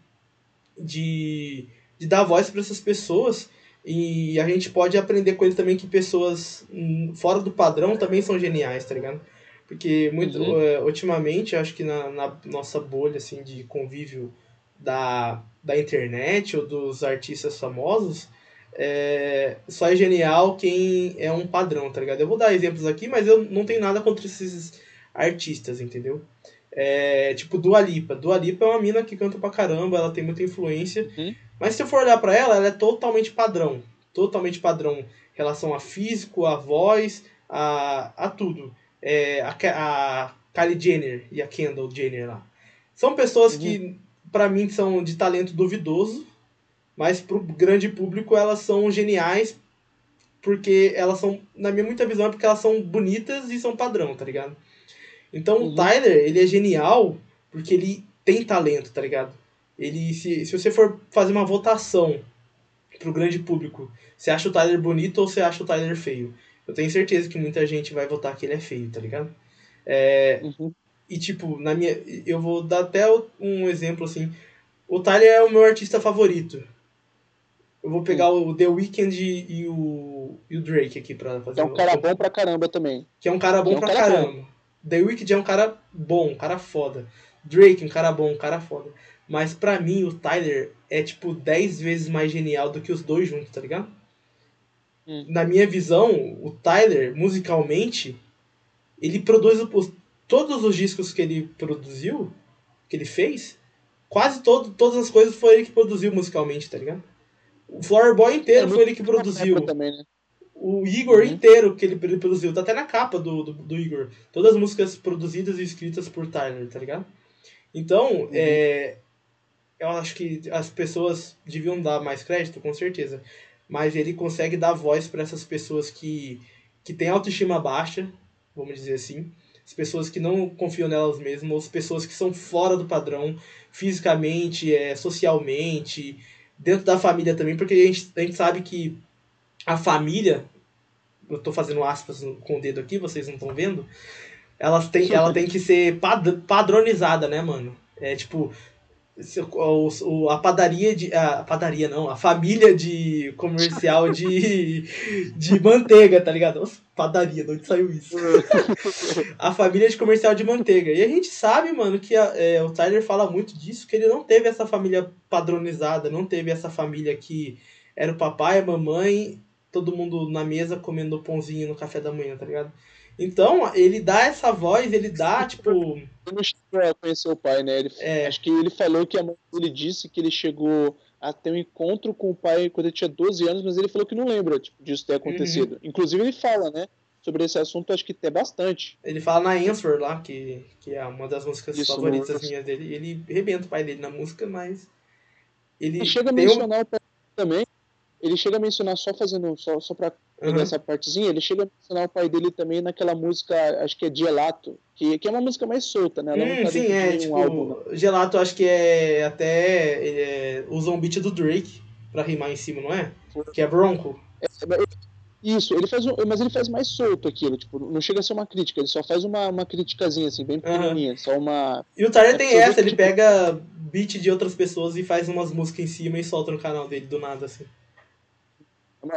de, de dar voz para essas pessoas. E a gente pode aprender com ele também que pessoas hum, fora do padrão também são geniais, tá ligado? Porque muito, uhum. uh, ultimamente, acho que na, na nossa bolha assim, de convívio da, da internet ou dos artistas famosos, é, só é genial quem é um padrão, tá ligado? Eu vou dar exemplos aqui, mas eu não tenho nada contra esses artistas, entendeu? É, tipo, Dua Lipa. Dua Lipa é uma mina que canta pra caramba, ela tem muita influência. Uhum. Mas se eu for olhar para ela, ela é totalmente padrão. Totalmente padrão em relação a físico, a voz, a, a tudo. É, a, a Kylie Jenner e a Kendall Jenner lá. São pessoas uhum. que, para mim, são de talento duvidoso, mas pro grande público elas são geniais porque elas são, na minha muita visão, é porque elas são bonitas e são padrão, tá ligado? Então uhum. o Tyler, ele é genial porque ele tem talento, tá ligado? Ele, se, se você for fazer uma votação pro grande público, você acha o Tyler bonito ou você acha o Tyler feio? Eu tenho certeza que muita gente vai votar que ele é feio, tá ligado? É, uhum. E tipo, na minha. Eu vou dar até um exemplo assim. O Tyler é o meu artista favorito. Eu vou pegar o The Weeknd e o, e o Drake aqui pra fazer. Que é um cara bom pra caramba também. Que é um cara bom é um pra cara caramba. Bom. The Weeknd é um cara bom, um cara foda. Drake, um cara bom, um cara foda. Mas pra mim, o Tyler é tipo 10 vezes mais genial do que os dois juntos, tá ligado? Hum. Na minha visão, o Tyler, musicalmente, ele produz todos os discos que ele produziu, que ele fez, quase todo, todas as coisas foi ele que produziu musicalmente, tá ligado? O Flower Boy inteiro é foi ele que produziu. Também, né? O Igor uhum. inteiro que ele produziu. Tá até na capa do, do, do, Igor. Todas as músicas produzidas e escritas por Tyler, tá ligado? Então, uhum. é, eu acho que as pessoas deviam dar mais crédito, com certeza. Mas ele consegue dar voz para essas pessoas que, que têm autoestima baixa, vamos dizer assim. As pessoas que não confiam nelas mesmas, as pessoas que são fora do padrão, fisicamente, é, socialmente, dentro da família também, porque a gente, a gente sabe que a família, eu estou fazendo aspas com o dedo aqui, vocês não estão vendo, ela tem, ela tem que ser pad, padronizada, né, mano? É tipo, o, a padaria de. A padaria não, a família de comercial de, de manteiga, tá ligado? Nossa, padaria, de onde saiu isso? a família de comercial de manteiga. E a gente sabe, mano, que a, é, o Tyler fala muito disso, que ele não teve essa família padronizada, não teve essa família que era o papai, a mamãe, todo mundo na mesa comendo pãozinho no café da manhã, tá ligado? Então, ele dá essa voz, ele dá, tipo. Ele não chegou a conhecer o pai, né? Ele, é. Acho que ele falou que a mãe dele disse que ele chegou a ter um encontro com o pai quando ele tinha 12 anos, mas ele falou que não lembra tipo, disso ter acontecido. Uhum. Inclusive, ele fala, né? Sobre esse assunto, acho que até bastante. Ele fala na Answer lá, que, que é uma das músicas Isso, favoritas minhas dele. Ele rebenta o pai dele na música, mas. Ele, ele chega a mencionar um... o pai também. Ele chega a mencionar só fazendo. Só, só pra uhum. essa partezinha, ele chega a mencionar o pai dele também naquela música, acho que é Gelato, que, que é uma música mais solta, né? Hum, tá sim, é, tipo, um álbum, né? Gelato acho que é até é, usa um beat do Drake pra rimar em cima, não é? Que é Bronco. É, isso, ele faz um, mas ele faz mais solto aquilo, tipo, não chega a ser uma crítica, ele só faz uma, uma criticazinha, assim, bem pequenininha, uhum. só uma... E o Tyler é tem essa, ele pega beat de outras pessoas e faz umas músicas em cima e solta no canal dele do nada, assim.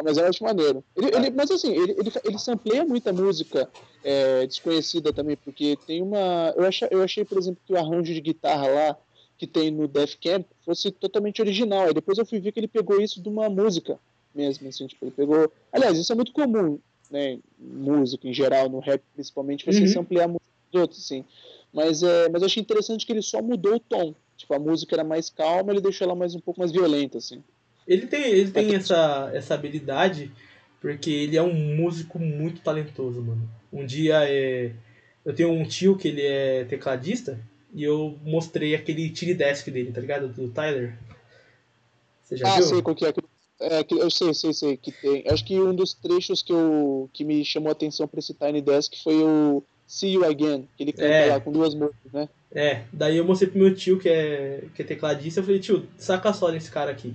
Mas eu acho maneiro. Ele, ele, mas assim, ele, ele, ele sampleia muita música é, desconhecida também, porque tem uma. Eu achei, eu achei, por exemplo, que o arranjo de guitarra lá que tem no Death Camp fosse totalmente original. E depois eu fui ver que ele pegou isso de uma música mesmo, assim, tipo, ele pegou. Aliás, isso é muito comum, né? Música em geral, no rap principalmente, você uhum. samplear música dos outros, assim. Mas, é, mas eu achei interessante que ele só mudou o tom. Tipo, a música era mais calma, ele deixou ela mais um pouco mais violenta, assim. Ele tem, ele tem essa, essa habilidade porque ele é um músico muito talentoso, mano. Um dia é, eu tenho um tio que ele é tecladista e eu mostrei aquele tire desk dele, tá ligado? Do Tyler. Você já ah, viu? sei qual que é. É, eu sei, sei, sei que tem. Acho que um dos trechos que, eu, que me chamou a atenção pra esse Tiny Desk foi o See You Again, que ele canta é. lá com duas músicas, né? É, daí eu mostrei pro meu tio que é, que é tecladista, eu falei, tio, saca só nesse cara aqui.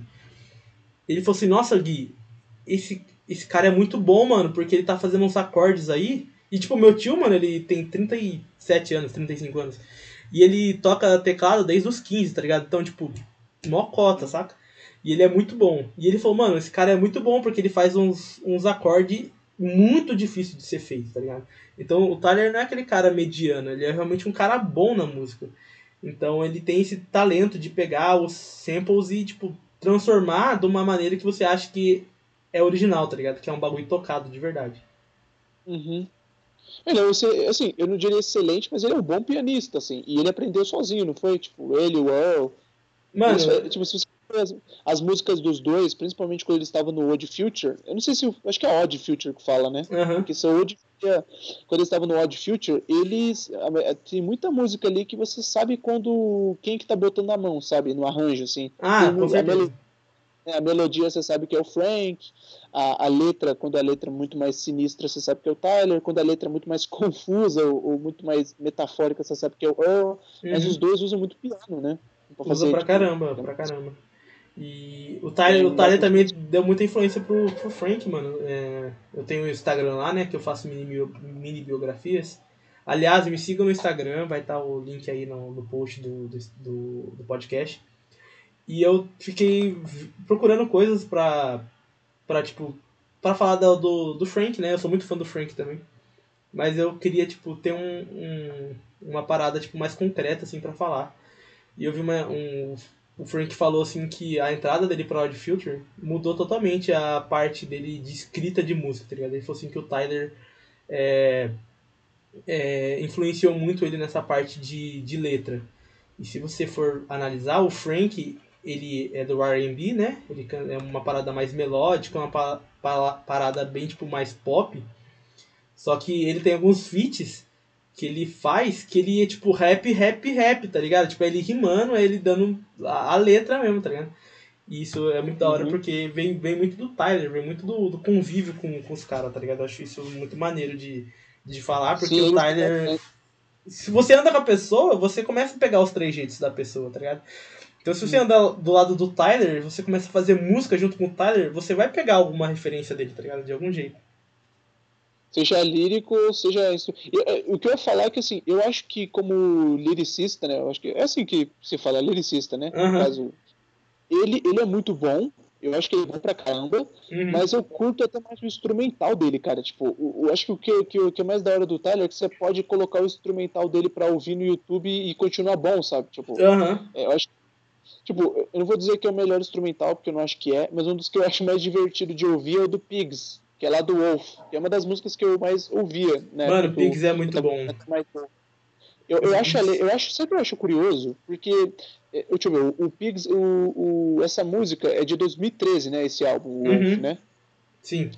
Ele falou assim, nossa, Gui, esse, esse cara é muito bom, mano, porque ele tá fazendo uns acordes aí E, tipo, meu tio, mano, ele tem 37 anos, 35 anos. E ele toca teclado desde os 15, tá ligado? Então, tipo, mó cota, saca? E ele é muito bom. E ele falou, mano, esse cara é muito bom porque ele faz uns, uns acordes muito difíceis de ser feito, tá ligado? Então o Tyler não é aquele cara mediano, ele é realmente um cara bom na música. Então ele tem esse talento de pegar os samples e, tipo, transformar de uma maneira que você acha que é original, tá ligado? Que é um bagulho tocado de verdade. Uhum. Ele é, assim, eu não diria excelente, mas ele é um bom pianista, assim. E ele aprendeu sozinho, não foi? Tipo, ele, o Earl. Mano. Eles, tipo, se você as, as, músicas dos dois, principalmente quando eles estavam no Odd Future, eu não sei se. Acho que é Odd Future que fala, né? Uhum. Porque são Odd, quando eles estavam no Odd Future, eles. Tem muita música ali que você sabe quando. Quem que tá botando a mão, sabe? No arranjo, assim. Ah, com a, mel, a melodia você sabe que é o Frank. A, a letra, quando a letra é muito mais sinistra, você sabe que é o Tyler. Quando a letra é muito mais confusa ou, ou muito mais metafórica, você sabe que é o Earl. Uhum. Mas os dois usam muito piano, né? Pra fazer, Usa pra tipo, caramba, pra caramba. E o Tyler, o Tyler também deu muita influência pro, pro Frank, mano. É, eu tenho o Instagram lá, né? Que eu faço mini, mini biografias. Aliás, me sigam no Instagram, vai estar tá o link aí no, no post do, do, do podcast. E eu fiquei procurando coisas pra, pra tipo, pra falar do, do, do Frank, né? Eu sou muito fã do Frank também. Mas eu queria, tipo, ter um, um uma parada, tipo, mais concreta, assim, pra falar. E eu vi uma, um o Frank falou assim que a entrada dele para Odd Future mudou totalmente a parte dele de escrita de música, tá ligado? Ele falou assim que o Tyler é, é, influenciou muito ele nessa parte de, de letra. E se você for analisar, o Frank, ele é do R&B, né? Ele é uma parada mais melódica, uma pa, pa, parada bem tipo mais pop. Só que ele tem alguns feats que ele faz, que ele é tipo rap, rap, rap, tá ligado? Tipo, ele rimando, ele dando a, a letra mesmo, tá ligado? E isso é muito da hora uhum. porque vem, vem muito do Tyler, vem muito do, do convívio com, com os caras, tá ligado? Eu acho isso muito maneiro de, de falar, porque Sim, o Tyler. É. Se você anda com a pessoa, você começa a pegar os três jeitos da pessoa, tá ligado? Então se você anda do lado do Tyler, você começa a fazer música junto com o Tyler, você vai pegar alguma referência dele, tá ligado? De algum jeito seja lírico, seja isso. É, o que eu ia falar é que assim, eu acho que como lyricista, né? Eu acho que é assim que se fala, lyricista, né? Uhum. No caso, ele, ele é muito bom. Eu acho que ele é bom pra caramba, uhum. mas eu curto até mais o instrumental dele, cara. Tipo, eu, acho que o que, que, que é mais da hora do Tyler é que você pode colocar o instrumental dele pra ouvir no YouTube e continuar bom, sabe? Tipo, uhum. é, eu acho Tipo, eu não vou dizer que é o melhor instrumental, porque eu não acho que é, mas um dos que eu acho mais divertido de ouvir é o do Pigs, que é lá do Wolf, que é uma das músicas que eu mais ouvia, né? Mano, do, Pigs é muito bom. Eu, eu, acho, eu acho, sempre eu acho curioso, porque, eh, deixa eu ver, o, Pigs, o, o, essa música é de 2013, né, esse álbum, o Wolf, uhum. né? Sim.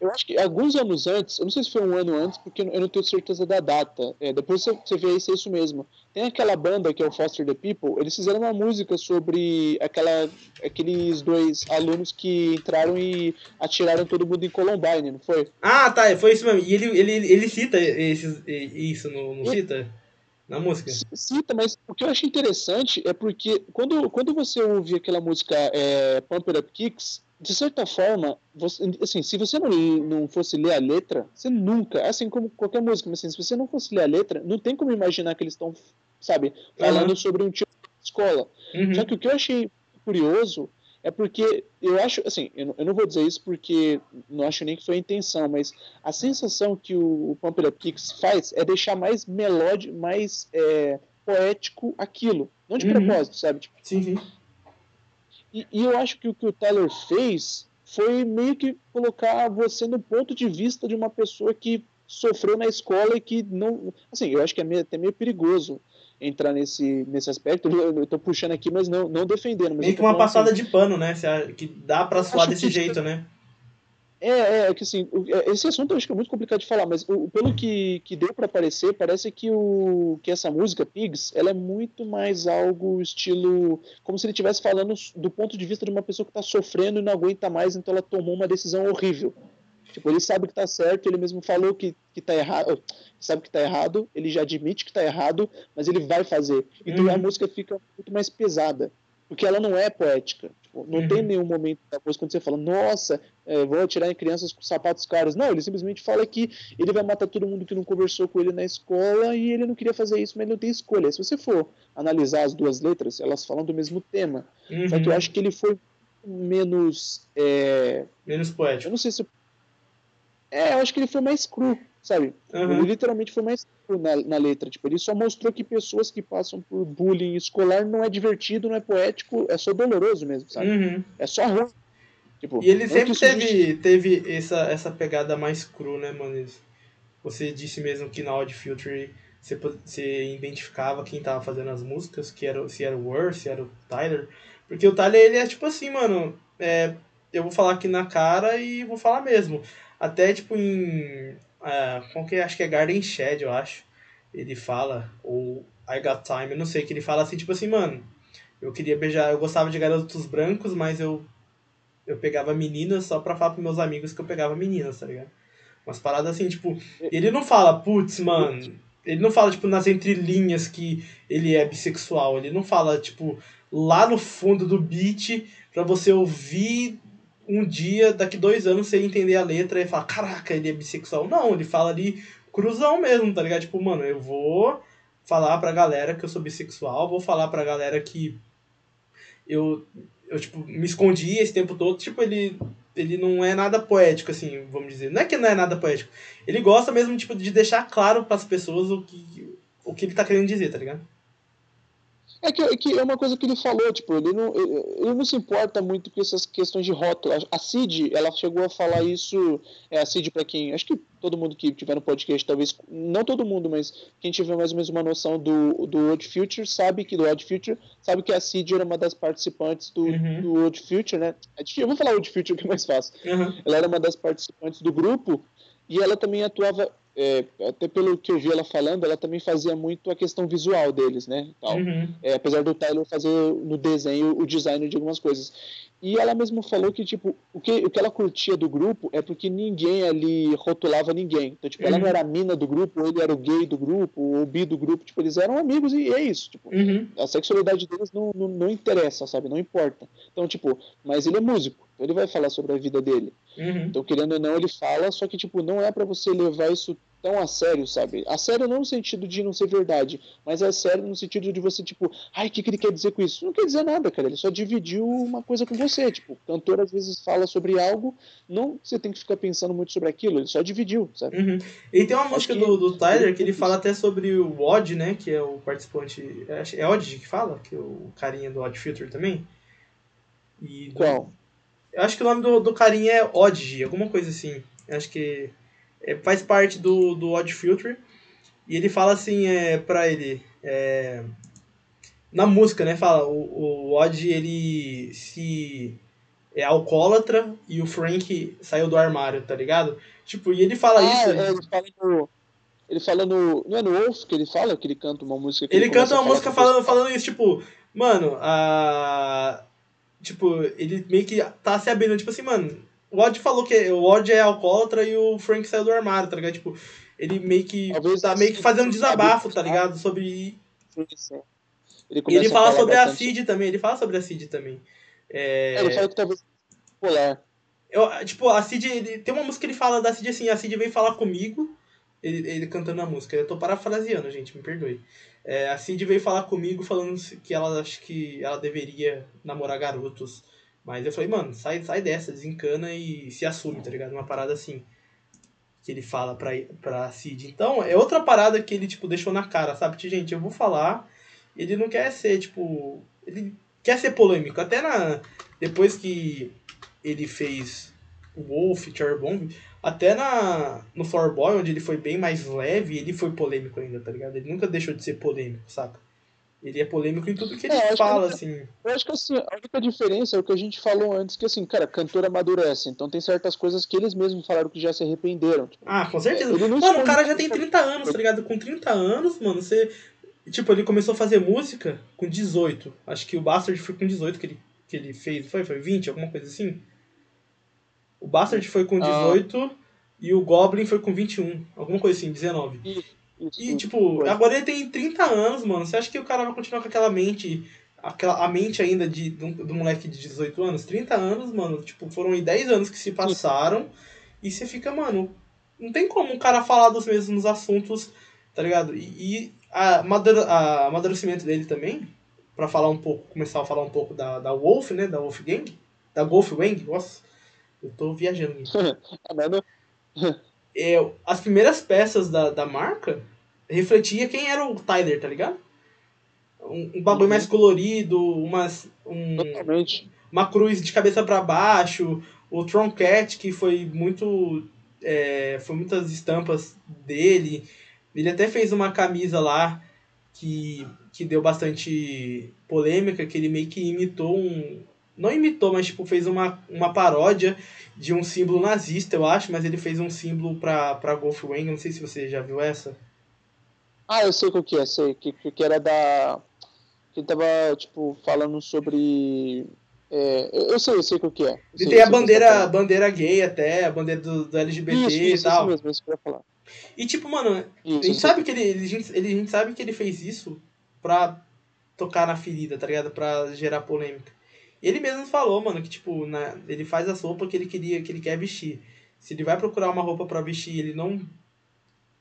Eu acho que alguns anos antes, eu não sei se foi um ano antes, porque eu não tenho certeza da data. É, depois você, você vê aí se é isso mesmo. Tem aquela banda que é o Foster the People, eles fizeram uma música sobre aquela, aqueles dois alunos que entraram e atiraram todo mundo em Columbine, não foi? Ah, tá, foi isso mesmo. E ele, ele, ele cita esses, isso, não, não cita? Na música? Cita, mas o que eu acho interessante é porque quando, quando você ouve aquela música é, Pump It Up Kicks, de certa forma, você, assim, se você não, não fosse ler a letra, você nunca, assim como qualquer música, mas assim, se você não fosse ler a letra, não tem como imaginar que eles estão, sabe, falando uhum. sobre um tipo de escola. Uhum. Só que o que eu achei curioso é porque eu acho, assim, eu não, eu não, vou dizer isso porque não acho nem que foi a intenção, mas a sensação que o, o Pump Up Kicks faz é deixar mais melódico, mais é, poético aquilo. Não de uhum. propósito, sabe? Tipo, sim, sim. E, e, eu acho que o que o Tyler fez foi meio que colocar você no ponto de vista de uma pessoa que sofreu na escola e que não. Assim, eu acho que é meio, até meio perigoso entrar nesse, nesse aspecto. Eu, eu tô puxando aqui, mas não, não defendendo. Mas meio que uma passada assim, de pano, né? Que dá pra suar desse jeito, né? É, é, é, que assim, é, esse assunto eu acho que é muito complicado de falar, mas o, pelo que, que deu para aparecer, parece que, o, que essa música, Pigs, ela é muito mais algo estilo. como se ele estivesse falando do ponto de vista de uma pessoa que está sofrendo e não aguenta mais, então ela tomou uma decisão horrível. Tipo, ele sabe que tá certo, ele mesmo falou que, que tá errado, sabe que tá errado, ele já admite que tá errado, mas ele vai fazer. Então uhum. a música fica muito mais pesada. porque ela não é poética. Tipo, não uhum. tem nenhum momento da música quando você fala, nossa, é, vou atirar em crianças com sapatos caros. Não, ele simplesmente fala que ele vai matar todo mundo que não conversou com ele na escola e ele não queria fazer isso, mas ele não tem escolha. Se você for analisar as duas letras, elas falam do mesmo tema. Uhum. Só que eu uhum. acho que ele foi menos. É... Menos poético. Eu não sei se. É, eu acho que ele foi mais cru sabe? Uhum. Ele literalmente foi mais na, na, letra. Tipo, ele só mostrou que pessoas que passam por bullying escolar não é divertido, não é poético, é só doloroso mesmo, sabe? Uhum. É só ruim. Tipo, e ele sempre teve, teve essa, essa pegada mais cru, né, mano? Você disse mesmo que na Odd Future você, você identificava quem tava fazendo as músicas, que era, se era o War, se era o Tyler. Porque o Tyler, ele é tipo assim, mano, é, eu vou falar aqui na cara e vou falar mesmo. Até, tipo, em Uh, como que é? acho que é Garden Shed, eu acho. Ele fala, ou I Got Time, eu não sei, que ele fala assim, tipo assim, mano, eu queria beijar, eu gostava de garotos brancos, mas eu eu pegava meninas só pra falar pros meus amigos que eu pegava meninas, tá ligado? Umas paradas assim, tipo, ele não fala, putz, mano, ele não fala, tipo, nas entrelinhas que ele é bissexual, ele não fala, tipo, lá no fundo do beat pra você ouvir um dia, daqui dois anos, você entender a letra e falar, caraca, ele é bissexual. Não, ele fala ali cruzão mesmo, tá ligado? Tipo, mano, eu vou falar pra galera que eu sou bissexual, vou falar pra galera que eu, eu tipo, me escondi esse tempo todo. Tipo, ele, ele não é nada poético, assim, vamos dizer. Não é que não é nada poético. Ele gosta mesmo, tipo, de deixar claro para as pessoas o que, o que ele tá querendo dizer, tá ligado? É que, é que é uma coisa que ele falou, tipo, ele não, ele não se importa muito com essas questões de rótulo. A Cid, ela chegou a falar isso, é a Cid para quem, acho que todo mundo que tiver no podcast, talvez, não todo mundo, mas quem tiver mais ou menos uma noção do, do Odd Future, sabe que, do Odd Future, sabe que a Cid era uma das participantes do, uhum. do Odd Future, né? É eu vou falar Odd Future que é mais fácil. Uhum. Ela era uma das participantes do grupo, e ela também atuava é, até pelo que eu vi ela falando, ela também fazia muito a questão visual deles, né? Tal. Uhum. É, apesar do Tyler fazer no desenho o design de algumas coisas. E ela mesma falou que, tipo, o que, o que ela curtia do grupo é porque ninguém ali rotulava ninguém. Então, tipo, uhum. ela não era a mina do grupo, ou ele era o gay do grupo, ou o bi do grupo. Tipo, eles eram amigos e é isso. Tipo, uhum. a sexualidade deles não, não, não interessa, sabe? Não importa. Então, tipo, mas ele é músico. Então ele vai falar sobre a vida dele. Uhum. Então, querendo ou não, ele fala, só que, tipo, não é para você levar isso tão a sério, sabe? A sério não no sentido de não ser verdade, mas é sério no sentido de você, tipo, ai, o que, que ele quer dizer com isso? Não quer dizer nada, cara. Ele só dividiu uma coisa com você. Tipo, o cantor às vezes fala sobre algo, não você tem que ficar pensando muito sobre aquilo, ele só dividiu, sabe? Uhum. E tem uma música que... do, do Tyler que ele fala até sobre o Odd, né? Que é o participante. É, é Odd que fala? Que é o carinha do Odd Filter também? E do... Qual? Eu acho que o nome do, do carinha é Odd, alguma coisa assim. Eu acho que é, faz parte do, do Odd Filter. E ele fala assim é, pra ele. É, na música, né? Fala, o, o Odd ele se. É alcoólatra e o Frank saiu do armário, tá ligado? Tipo, e ele fala ah, isso. É, ele fala no. Ele fala no. Não é no Wolf que ele fala que ele canta uma música. ele, ele canta uma música falando, falando isso, tipo, mano, a. Tipo, ele meio que tá se abrindo, tipo assim, mano, o Odd falou que o Odd é alcoólatra e o Frank saiu do armário, tá ligado? Tipo, ele meio que Talvez tá meio que fazendo um desabafo, tá ligado? Sobre. Ele, e ele fala sobre bastante. a Cid também, ele fala sobre a Cid também. É... é ele fala que talvez polar. Eu, tipo, a Cid, ele, tem uma música que ele fala da Cid assim, a Cid veio falar comigo, ele, ele cantando a música. Eu tô parafraseando, gente, me perdoe. É, a Cid veio falar comigo falando que ela acho que ela deveria namorar garotos mas eu falei, mano, sai, sai dessa, desencana e se assume, tá ligado? Uma parada assim. Que ele fala pra, pra Cid. Então, é outra parada que ele, tipo, deixou na cara, sabe? Tipo, gente, eu vou falar. Ele não quer ser, tipo. Ele quer ser polêmico. Até na. Depois que ele fez o Wolf, Bomb, até na, no Flower Boy, onde ele foi bem mais leve, ele foi polêmico ainda, tá ligado? Ele nunca deixou de ser polêmico, saca? Ele é polêmico em tudo que ele é, fala, que, assim. Eu acho que assim, a única diferença é o que a gente falou antes, que assim, cara, cantor amadurece. Então tem certas coisas que eles mesmos falaram que já se arrependeram. Tipo, ah, com certeza. Mano, o cara já tem 30 anos, tá ligado? Com 30 anos, mano, você. Tipo, ele começou a fazer música com 18. Acho que o Bastard foi com 18 que ele, que ele fez. Foi? Foi 20? Alguma coisa assim? O Bastard foi com 18 ah. e o Goblin foi com 21. Alguma coisa assim, 19. Isso. E, tipo, agora ele tem 30 anos, mano. Você acha que o cara vai continuar com aquela mente aquela, a mente ainda de, do, do moleque de 18 anos, 30 anos, mano, tipo, foram em 10 anos que se passaram e você fica, mano, não tem como um cara falar dos mesmos assuntos, tá ligado? E, e a, a amadurecimento dele também, para falar um pouco, começar a falar um pouco da, da Wolf, né, da Wolf Gang, da Wolf Wang, nossa, eu tô viajando é, as primeiras peças da, da marca refletia quem era o Tyler, tá ligado? Um, um bagulho uhum. mais colorido, umas, um, Totalmente. uma cruz de cabeça para baixo, o Troncat, que foi muito. É, foi muitas estampas dele. Ele até fez uma camisa lá que, que deu bastante polêmica, que ele meio que imitou um. Não imitou, mas tipo, fez uma, uma paródia de um símbolo nazista, eu acho, mas ele fez um símbolo pra, pra Golf Wang, não sei se você já viu essa. Ah, eu sei o que é, sei. Que, que era da. Que ele tava, tipo, falando sobre. É, eu sei, eu sei o que é. e tem a bandeira, a bandeira gay até, a bandeira do, do LGBT isso, isso, e tal. Isso mesmo, isso que eu ia falar. E tipo, mano, isso, a gente sabe que ele, ele, a gente, ele, a gente sabe que ele fez isso pra tocar na ferida, tá ligado? Pra gerar polêmica. Ele mesmo falou, mano, que tipo, na, ele faz as roupas que ele queria, que ele quer vestir. Se ele vai procurar uma roupa para vestir, ele não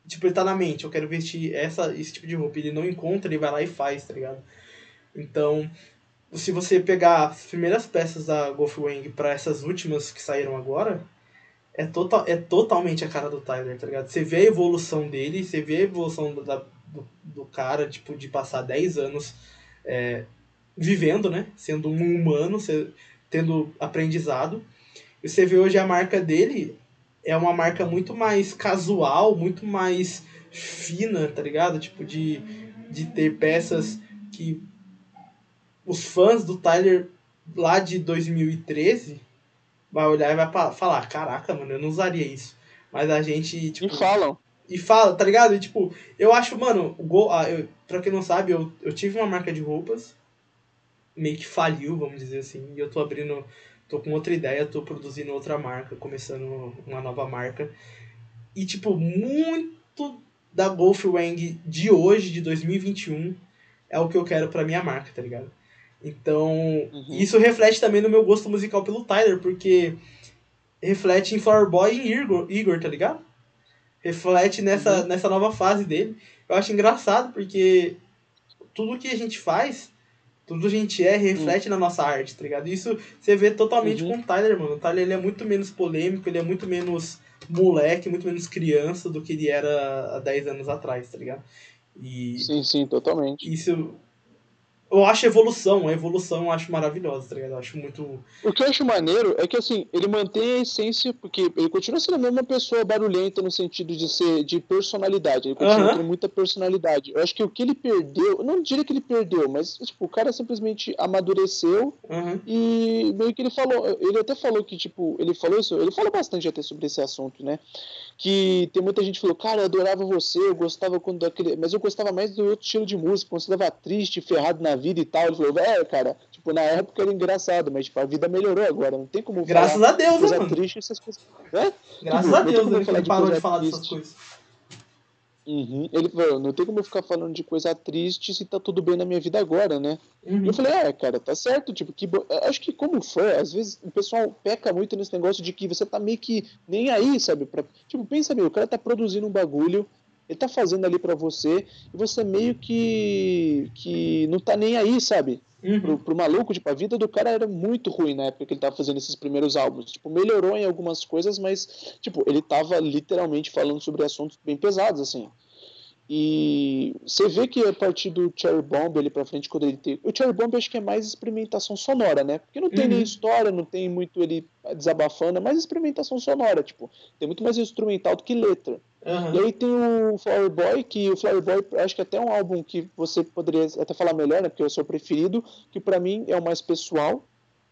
Tipo, ele tá na mente, eu quero vestir essa, esse tipo de roupa. Ele não encontra, ele vai lá e faz, tá ligado? Então, se você pegar as primeiras peças da Golf Wang pra essas últimas que saíram agora, é, total, é totalmente a cara do Tyler, tá ligado? Você vê a evolução dele, você vê a evolução da, do, do cara, tipo, de passar 10 anos é, vivendo, né? Sendo um humano, tendo aprendizado. E você vê hoje a marca dele, é uma marca muito mais casual, muito mais fina, tá ligado? Tipo, de, de ter peças que os fãs do Tyler lá de 2013 vai olhar e vai falar, caraca, mano, eu não usaria isso. Mas a gente, tipo... E falam. E fala, tá ligado? E, tipo, eu acho, mano, o Go, ah, eu, pra quem não sabe, eu, eu tive uma marca de roupas, meio que faliu, vamos dizer assim, e eu tô abrindo tô com outra ideia, tô produzindo outra marca, começando uma nova marca. E, tipo, muito da Golf Wang de hoje, de 2021, é o que eu quero pra minha marca, tá ligado? Então, uhum. isso reflete também no meu gosto musical pelo Tyler, porque reflete em Flower Boy e Igor, Igor tá ligado? Reflete nessa, uhum. nessa nova fase dele. Eu acho engraçado, porque tudo que a gente faz tudo que a gente é reflete hum. na nossa arte, tá ligado? Isso você vê totalmente uhum. com o Tyler, mano. O Tyler ele é muito menos polêmico, ele é muito menos moleque, muito menos criança do que ele era há 10 anos atrás, tá ligado? E sim, sim, totalmente. Isso eu acho evolução, a evolução eu acho maravilhosa, tá ligado? Eu acho muito. O que eu acho maneiro é que assim, ele mantém a essência, porque ele continua sendo a mesma pessoa barulhenta no sentido de ser de personalidade. Ele continua tendo muita personalidade. Eu acho que o que ele perdeu, eu não diria que ele perdeu, mas tipo, o cara simplesmente amadureceu e meio que ele falou, ele até falou que, tipo, ele falou isso, ele falou bastante até sobre esse assunto, né? Que tem muita gente que falou, cara, eu adorava você, eu gostava quando aquele. Mas eu gostava mais do outro estilo de música, quando você estava triste, ferrado na vida e tal. Ele falou, velho, cara, tipo, na época era engraçado, mas tipo, a vida melhorou agora, não tem como Graças a Deus, coisa mano. triste essas coisas. É? Graças tipo, a Deus, ele de parou de falar dessas coisas. Uhum. Ele falou, não tem como eu ficar falando de coisa triste se tá tudo bem na minha vida agora, né? Uhum. Eu falei, é, cara, tá certo, tipo, que acho que como fã, às vezes o pessoal peca muito nesse negócio de que você tá meio que nem aí, sabe? Pra... Tipo, pensa meu, o cara tá produzindo um bagulho, ele tá fazendo ali para você e você meio que que não tá nem aí, sabe? Uhum. Pro, pro maluco, tipo, a vida do cara era muito ruim na época que ele tava fazendo esses primeiros álbuns. Tipo, melhorou em algumas coisas, mas, tipo, ele tava literalmente falando sobre assuntos bem pesados, assim. E você vê que a partir do Cherry Bomb ali pra frente, quando ele tem. O Cherry Bomb acho que é mais experimentação sonora, né? Porque não tem uhum. nem história, não tem muito ele desabafando, é mais experimentação sonora, tipo, tem muito mais instrumental do que letra. Uhum. E aí tem o Flower Boy, que o Flower Boy acho que é até um álbum que você poderia até falar melhor, né? Porque é o seu preferido, que para mim é o mais pessoal,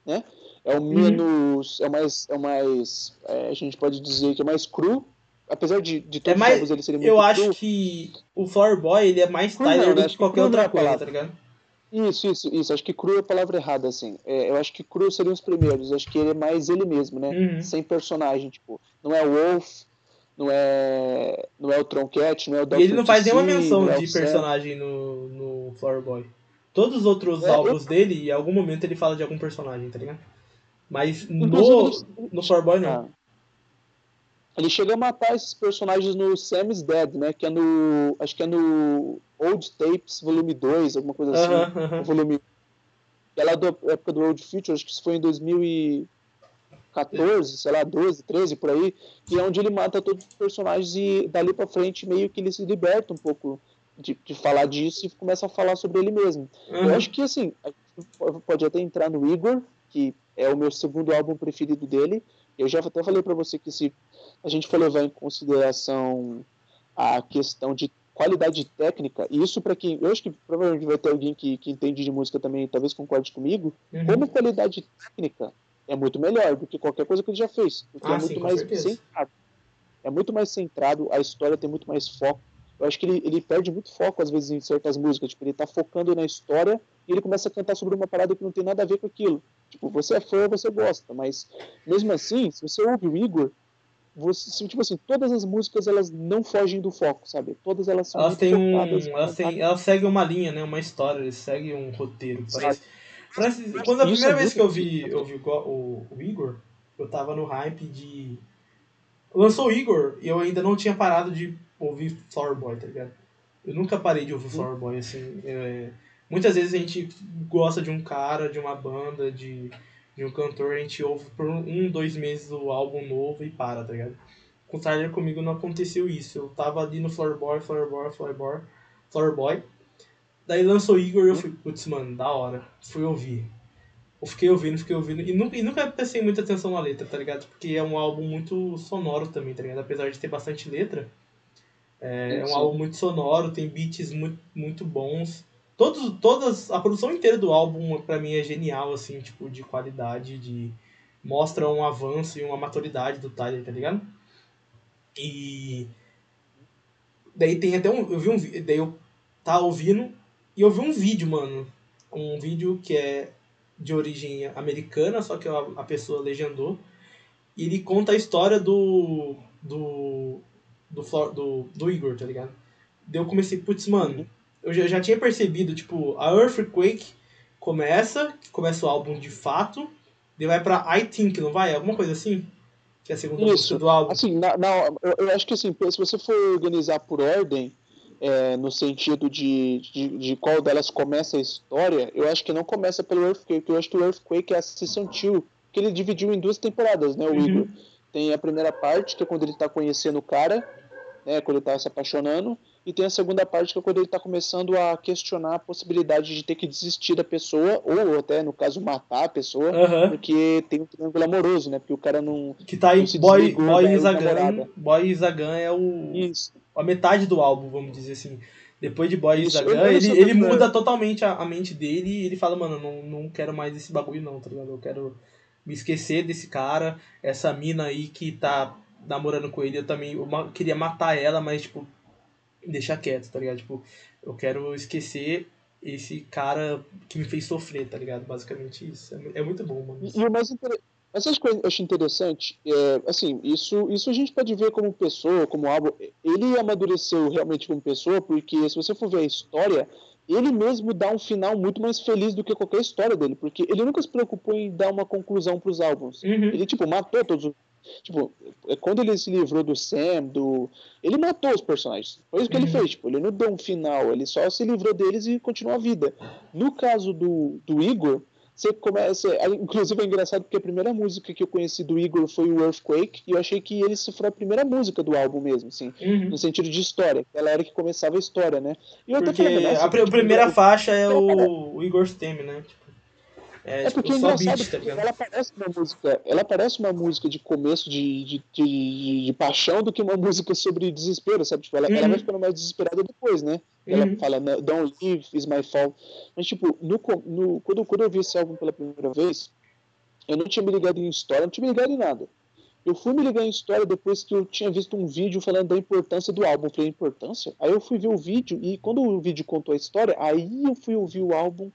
né? É o uhum. menos. Uhum. É o mais. É o mais é, a gente pode dizer que é mais cru, apesar de, de todos é mais, os ele serem muito Eu acho que o Flower Boy ele é mais Tyler não, do que qualquer que outra coisa, tá ligado? Isso, isso, isso. Acho que cru é a palavra errada, assim. É, eu acho que cru seriam os primeiros. Acho que ele é mais ele mesmo, né? Uhum. Sem personagem, tipo. Não é o Wolf, não é, não é o Tronquete, não é o Dr. E ele não faz nenhuma menção é de personagem no, no Flower Boy. Todos os outros É, álbuns dele, em algum momento ele fala de algum personagem, tá ligado? Mas no, no Flower não. Ah. Ele chega a matar esses personagens no Sam's Dead, né? Que é no. Acho que é no Old Tapes, volume 2, alguma coisa assim. Aham, aham. O volume. Ela é da época do Old Future, acho que isso foi em 2014, sei lá, 12, 13, por aí. Que é onde ele mata todos os personagens e dali pra frente meio que ele se liberta um pouco de, de falar disso e começa a falar sobre ele mesmo. Eu Aham. acho que assim, pode até entrar no Igor, que é o meu segundo álbum preferido dele. Eu já até falei pra você que se a gente for levar em consideração a questão de qualidade técnica, e isso para quem. Eu acho que provavelmente vai ter alguém que, que entende de música também, talvez concorde comigo, Uhum. como qualidade técnica é muito melhor do que qualquer coisa que ele já fez. Porque Ah, é sim, muito com mais certeza. centrado. É muito mais centrado, a história tem muito mais foco. Eu acho que ele, ele perde muito foco, às vezes, em certas músicas. Tipo, ele tá focando na história e ele começa a cantar sobre uma parada que não tem nada a ver com aquilo. Tipo, você é fã, você gosta, mas mesmo assim, se você ouve o Igor, você, tipo assim, todas as músicas elas não fogem do foco, sabe? Todas elas são Elas têm um. Elas, têm, elas seguem uma linha, né? Uma história, eles seguem um roteiro. Parece, parece, quando a primeira vez que eu vi, eu vi o, o Igor, eu tava no hype de. Lançou o Igor e eu ainda não tinha parado de ouvir Flower Boy, tá ligado? Eu nunca parei de ouvir Flower Boy, assim. é, muitas vezes a gente gosta de um cara, de uma banda, de, de um cantor, a gente ouve por um, dois meses o álbum novo e para, tá ligado? Com o Tyler comigo não aconteceu isso. Eu tava ali no Flower Boy, Flower Boy, Flower Boy, Flower Boy. Daí lançou Igor e eu fui, putz, mano, da hora. Fui ouvir. Eu fiquei ouvindo, fiquei ouvindo. E nunca, e nunca prestei muita atenção na letra, tá ligado? Porque é um álbum muito sonoro também, tá ligado? Apesar de ter bastante letra. É, é um álbum muito sonoro, tem beats muito, muito bons. Todos, todas, a produção inteira do álbum, pra mim, é genial, assim, tipo, de qualidade, de... Mostra um avanço e uma maturidade do Tyler, tá ligado? E... Daí tem até um... Eu vi um Daí eu tava ouvindo e eu vi um vídeo, mano. Um vídeo que é de origem americana, só que a, a pessoa legendou. E ele conta a história do. do. do, Flor- do, do Igor, tá ligado? Daí eu comecei, putz, mano, eu já, já tinha percebido, tipo, a Earthquake começa, começa o álbum de fato, daí vai pra I Think, não vai? Alguma coisa assim? Que é a segunda Isso. música do álbum. Assim, na, na- eu, eu acho que assim, se você for organizar por ordem, é, no sentido de, de, de qual delas começa a história, eu acho que não começa pelo Earthquake, eu acho que o Earthquake é a Season 2, que ele dividiu em duas temporadas, né, o Uhum. Igor. Tem a primeira parte, que é quando ele tá conhecendo o cara, né, quando ele tá se apaixonando, e tem a segunda parte, que é quando ele tá começando a questionar a possibilidade de ter que desistir da pessoa, ou até, no caso, matar a pessoa, Aham. porque tem um triângulo amoroso, né, porque o cara não... Que tá aí, Boy, desligou Boy da Zagan. Boy é o, Isso. a metade do álbum, vamos dizer assim. Depois de Boy Isso, Zagan, ele, ele muda totalmente a, a mente dele e ele fala, mano, não, não quero mais esse bagulho não, tá ligado? Eu quero me esquecer desse cara, essa mina aí que tá namorando com ele, eu também eu queria matar ela, mas, tipo, deixar quieto, tá ligado? Tipo, eu quero esquecer esse cara que me fez sofrer, tá ligado? Basicamente isso. É, é muito bom, mano. E, o mais interessante. Essas coisas eu acho interessante, é, assim, isso, isso a gente pode ver como pessoa, como álbum. Ele amadureceu realmente como pessoa, porque se você for ver a história, ele mesmo dá um final muito mais feliz do que qualquer história dele, porque ele nunca se preocupou em dar uma conclusão para os álbuns. Uhum. Ele, tipo, matou todos os. Tipo, é quando ele se livrou do Sam, do. Ele matou os personagens. Foi isso que ele Uhum. fez. Tipo, ele não deu um final, ele só se livrou deles e continuou a vida. No caso do, do Igor, você começa. Inclusive é engraçado porque a primeira música que eu conheci do Igor foi o Earthquake, e eu achei que ele foi a primeira música do álbum mesmo, assim. Uhum. No sentido de história. Ela era que começava a história, né? E eu Porque até falei, nossa, a, a tipo, primeira eu- faixa é o, o Igor Stemme, né? Tipo, é, É porque tipo, é engraçado, beat, tá ela parece uma música, ela parece uma música de começo de, de, de, de- paixão do que uma música sobre desespero, sabe? Tipo, ela, ela Uhum. vai ficando mais desesperada depois, né? Ela Uhum. fala, "No, don't leave, is my fault. Mas, tipo, no, no, quando, quando eu vi esse álbum pela primeira vez, eu não tinha me ligado em história, não tinha me ligado em nada. Eu fui me ligar em história depois que eu tinha visto um vídeo falando da importância do álbum. Eu falei, importância? Aí eu fui ver o vídeo, e quando o vídeo contou a história, aí eu fui ouvir o álbum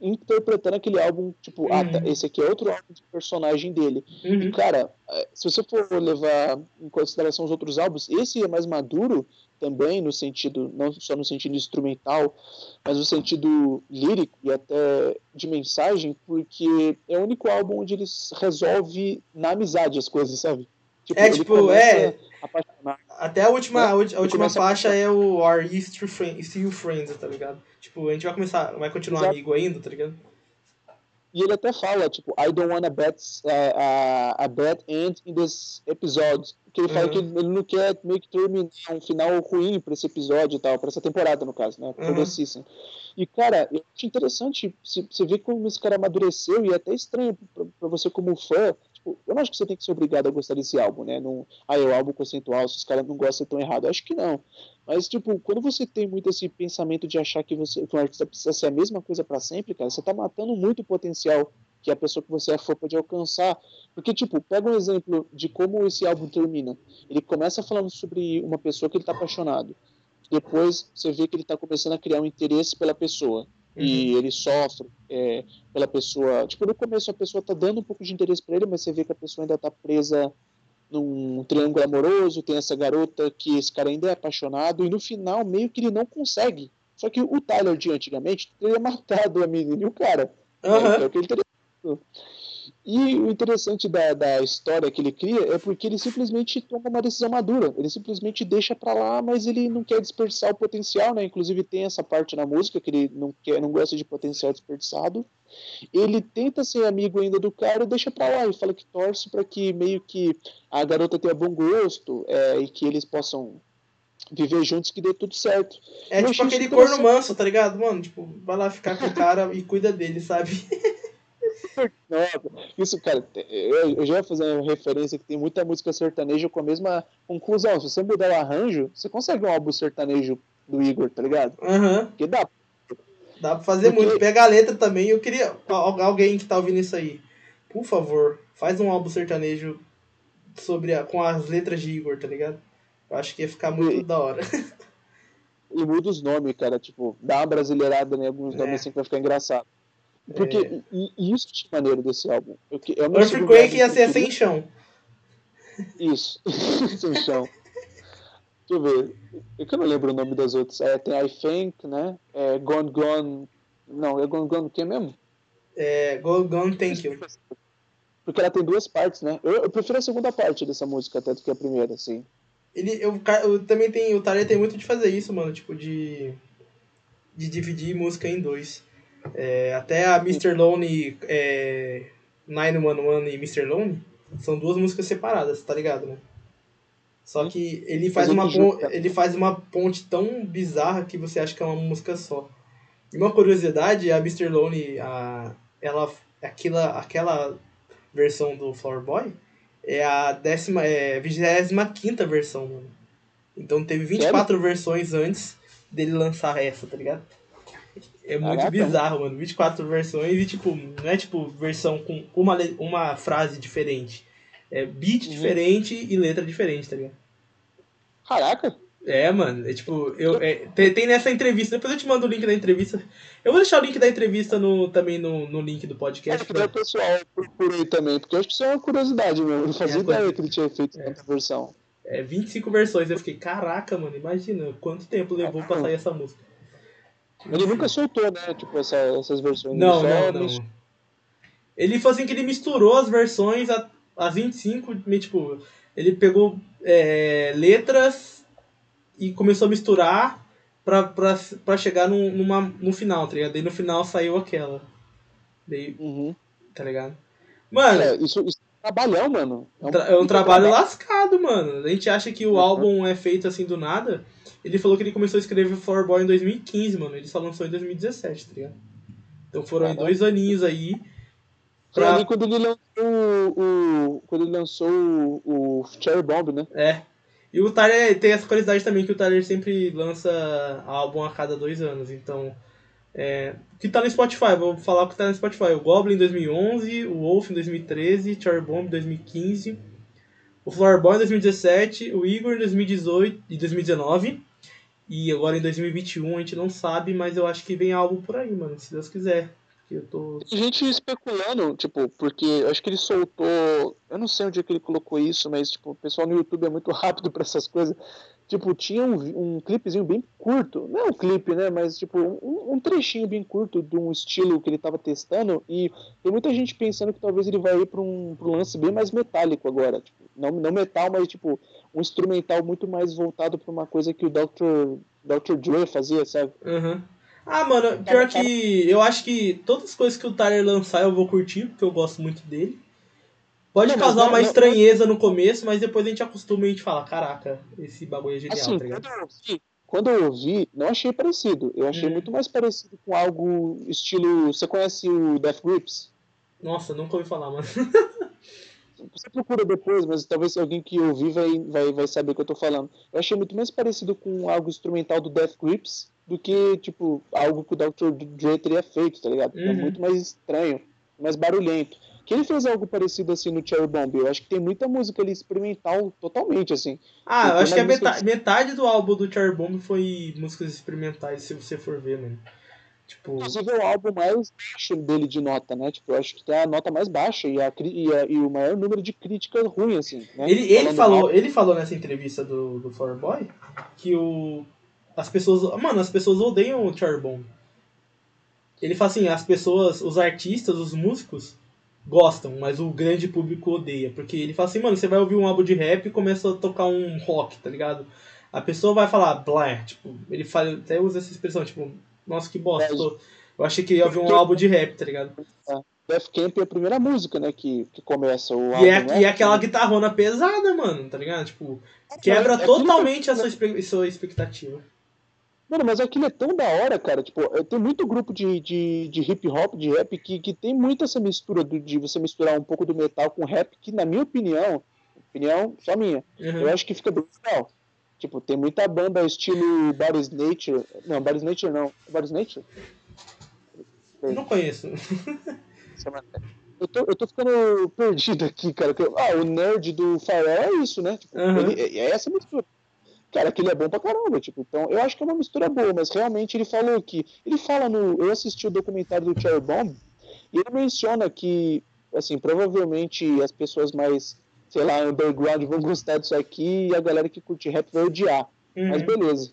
interpretando aquele álbum, tipo, Uhum. ah, tá, esse aqui é outro álbum de personagem dele. E, Uhum. cara, é, se você for levar em consideração os outros álbuns, esse é mais maduro também no sentido, não só no sentido instrumental, mas no sentido lírico e até de mensagem, porque é o único álbum onde eles resolve na amizade as coisas, sabe? É, ele tipo, é. a apaixonar. Até a última, a ulti- a última começa a faixa é o Are You Still Friends, Still Friends, tá ligado? Tipo, a gente vai começar, vai continuar Exato. amigo ainda, tá ligado? E ele até fala, tipo, I don't want a bad, a, bad end in this episode. Que ele fala Uhum. que ele não quer meio que terminar um final ruim pra esse episódio e tal, pra essa temporada, no caso, né? Uhum. season. E, cara, eu acho interessante você ver como esse cara amadureceu e é até estranho pra, pra você como fã. Tipo, eu acho que você tem que ser obrigado a gostar desse álbum, né? Não, ah, é o álbum conceitual, se os caras não gostam, tão errado. Eu acho que não. Mas, tipo, quando você tem muito esse pensamento de achar que você que um artista precisa ser a mesma coisa pra sempre, cara, você tá matando muito o potencial que a pessoa que você é fã pode alcançar. Porque, tipo, pega um exemplo de como esse álbum termina. Ele começa falando sobre uma pessoa que ele tá apaixonado. Depois você vê que ele tá começando a criar um interesse pela pessoa. E ele sofre é, pela pessoa. Tipo, no começo a pessoa tá dando um pouco de interesse pra ele, mas você vê que a pessoa ainda tá presa num triângulo amoroso, tem essa garota que esse cara ainda é apaixonado, e no final meio que ele não consegue. Só que o Tyler de antigamente teria matado a menina e o cara. Aham. É, o que ele teria. E o interessante da, da história que ele cria é porque ele simplesmente toma uma decisão madura. Ele simplesmente deixa pra lá, mas ele não quer desperdiçar o potencial, né? Inclusive tem essa parte na música que ele não quer, não gosta de potencial desperdiçado. Ele tenta ser amigo ainda do cara e deixa pra lá. E fala que torce pra que meio que a garota tenha bom gosto é, e que eles possam viver juntos que dê tudo certo. É Eu tipo aquele corno manso, tá ligado? Mano, tipo, vai lá ficar com o cara e cuida dele, sabe? Nossa, isso, cara, eu, eu já ia fazer uma referência que tem muita música sertaneja com a mesma conclusão. Se você mudar o arranjo, você consegue um álbum sertanejo do Igor, tá ligado? Aham. Porque dá. Dá pra fazer Porque- muito. Pega a letra também. Eu queria. al- Alguém que tá ouvindo isso aí, por favor, faz um álbum sertanejo sobre a- com as letras de Igor, tá ligado? Eu acho que ia ficar muito E- da hora. E muda os nomes, cara. Tipo, dá uma brasileirada em alguns É. nomes assim que vai ficar engraçado. Porque e, e isso que é maneiro desse álbum. Eu, que- é Earthquake ia que ser sem chão. Isso. Sem chão. Deixa eu ver. É que eu não lembro o nome das outras. É, tem I Think, né? É Gone Gone. Não, é Gone Gone o que mesmo? É, Go Gone Thank You. Porque ela tem duas partes, né? Eu, eu prefiro a segunda parte dessa música até do que a primeira, assim. Ele, eu, eu também tem, o Tyler tem muito de fazer isso, mano, tipo de de dividir música em dois. É, até a Mr. Lonely, é, 911 e Mr. Lonely são duas músicas separadas, tá ligado, né? Só que ele faz uma ele pon- junta. ele faz uma ponte tão bizarra que você acha que é uma música só. E uma curiosidade, a Mr. Lonely, a ela aquela aquela versão do Flower Boy é a décima, é, 25 versão, mano. Então teve 24 versões antes dele lançar essa, tá ligado? É muito Caraca. bizarro, mano. 24 versões e, tipo, não é tipo versão com uma, uma frase diferente. É beat Uhum. diferente e letra diferente, tá ligado? Caraca! É, mano, é tipo, eu, é, tem, tem nessa entrevista, depois eu te mando o link da entrevista. Eu vou deixar o link da entrevista no, também no, no link do É, podcast. que daí o pra- pessoal procura aí também, porque eu acho que isso é uma curiosidade mesmo. Eu não fazia É, ideia que ele tinha feito tanta versão. É 25 versões. Eu fiquei, caraca, mano, imagina quanto tempo levou pra sair essa música. Ele nunca soltou, né? Tipo, essa- essas versões. Não, não, não. Ele foi assim que ele misturou as versões, a- as 25, meio, tipo, ele pegou é, letras e começou a misturar pra, pra, pra chegar num, numa, no final, tá ligado? Daí no final saiu aquela. Daí, Uhum. tá ligado? Mano, É, isso, isso é um trabalhão, mano. É um, Tra- é um trabalho lascado, mano. A gente acha que o Uhum. álbum é feito assim do nada. Ele falou que ele começou a escrever Flower Boy em 2015, mano. Ele só lançou em 2017, tá ligado? Então foram Caraca. dois aninhos aí. Foi pra- ali quando ele lançou o, quando ele lançou o, o Cherry Bomb, né? É. E o Tyler tem essa curiosidade também que o Tyler sempre lança álbum a cada dois anos. Então, é, o que tá no Spotify, vou falar o que tá no Spotify. O Goblin em 2011, o Wolf em 2013, Cherry Bomb em 2015, o Flower Boy em 2017, o Igor em 2018 e 2019. E agora em 2021 a gente não sabe, mas eu acho que vem álbum por aí, mano, se Deus quiser. Eu tô. Tem gente especulando, tipo, porque acho que ele soltou. Eu não sei onde é que ele colocou isso, mas, tipo, o pessoal no YouTube é muito rápido para essas coisas. Tipo, tinha um, um clipezinho bem curto, não é um clipe, né? Mas, tipo, um, um, trechinho bem curto de um estilo que ele tava testando. E tem muita gente pensando que talvez ele vai ir pra um, pra um lance bem mais metálico agora. Tipo, não, não metal, mas, tipo, um instrumental muito mais voltado pra uma coisa que o Dr. Dr. Dre fazia, sabe? Uhum. Ah, mano, pior que eu acho que todas as coisas que o Tyler lançar eu vou curtir, porque eu gosto muito dele. Pode não, causar não, uma não, estranheza no começo, mas depois a gente acostuma e a gente fala, caraca, esse bagulho é genial, assim, tá ligado? Quando eu, ouvi, quando eu ouvi, não achei parecido. Eu achei hum. muito mais parecido com algo estilo. Você conhece o Death Grips? Nossa, nunca ouvi falar, mano. Você procura depois, mas talvez alguém que ouvir vai, vai, vai saber o que eu tô falando. Eu achei muito mais parecido com algo instrumental do Death Grips do que, tipo, algo que o Dr. Dre teria feito, tá ligado? É uhum. É muito mais estranho, mais barulhento que ele fez algo parecido assim no Cherry Bomb. Eu acho que tem muita música ali experimental totalmente, assim. Ah, eu acho que a metade, metade do álbum do Cherry Bomb foi músicas experimentais, se você for ver, mano. Tipo... Inclusive é o álbum mais baixo dele de nota, né? Tipo, eu acho que tem a nota mais baixa e, a, e, a, e o maior número de críticas ruim, assim. Né? Ele, ele, falou, ele falou nessa entrevista do, do Flower Boy que o. As pessoas. Mano, as pessoas odeiam o Cherry Bomb. Ele fala assim, as pessoas, os artistas, os músicos, gostam, mas o grande público odeia. Porque ele fala assim, mano, você vai ouvir um álbum de rap e começa a tocar um rock, tá ligado? A pessoa vai falar, blá, tipo, ele fala, até usa essa expressão, tipo, nossa, que bosta. Eu achei que ia ouvir um álbum de rap, tá ligado? É. Death Camp é a primeira música, né, que, que começa o álbum. E é, né? e é aquela guitarrona pesada, mano, tá ligado? Tipo, quebra é, totalmente a sua, sua expectativa. Mano, mas aquilo é tão da hora, cara. Tipo, tem muito grupo de, de, de hip hop, de rap, que, que tem muito essa mistura do, de você misturar um pouco do metal com rap, que na minha opinião, opinião só minha, uhum. eu acho que fica bem legal. Tipo, tem muita banda estilo Body's Nature. Não, Body's Nature não. Body's Nature? Não conheço. Eu tô, eu tô ficando perdido aqui, cara. Ah, o nerd do Farol é isso, né? Tipo, uhum. ele, é, é essa mistura cara, que ele é bom pra caramba, tipo, então eu acho que é uma mistura boa, mas realmente ele falou que, ele fala no, eu assisti o documentário do Cherry Bomb, e ele menciona que, assim, provavelmente as pessoas mais, sei lá, underground vão gostar disso aqui, e a galera que curte rap vai odiar, uhum. mas beleza.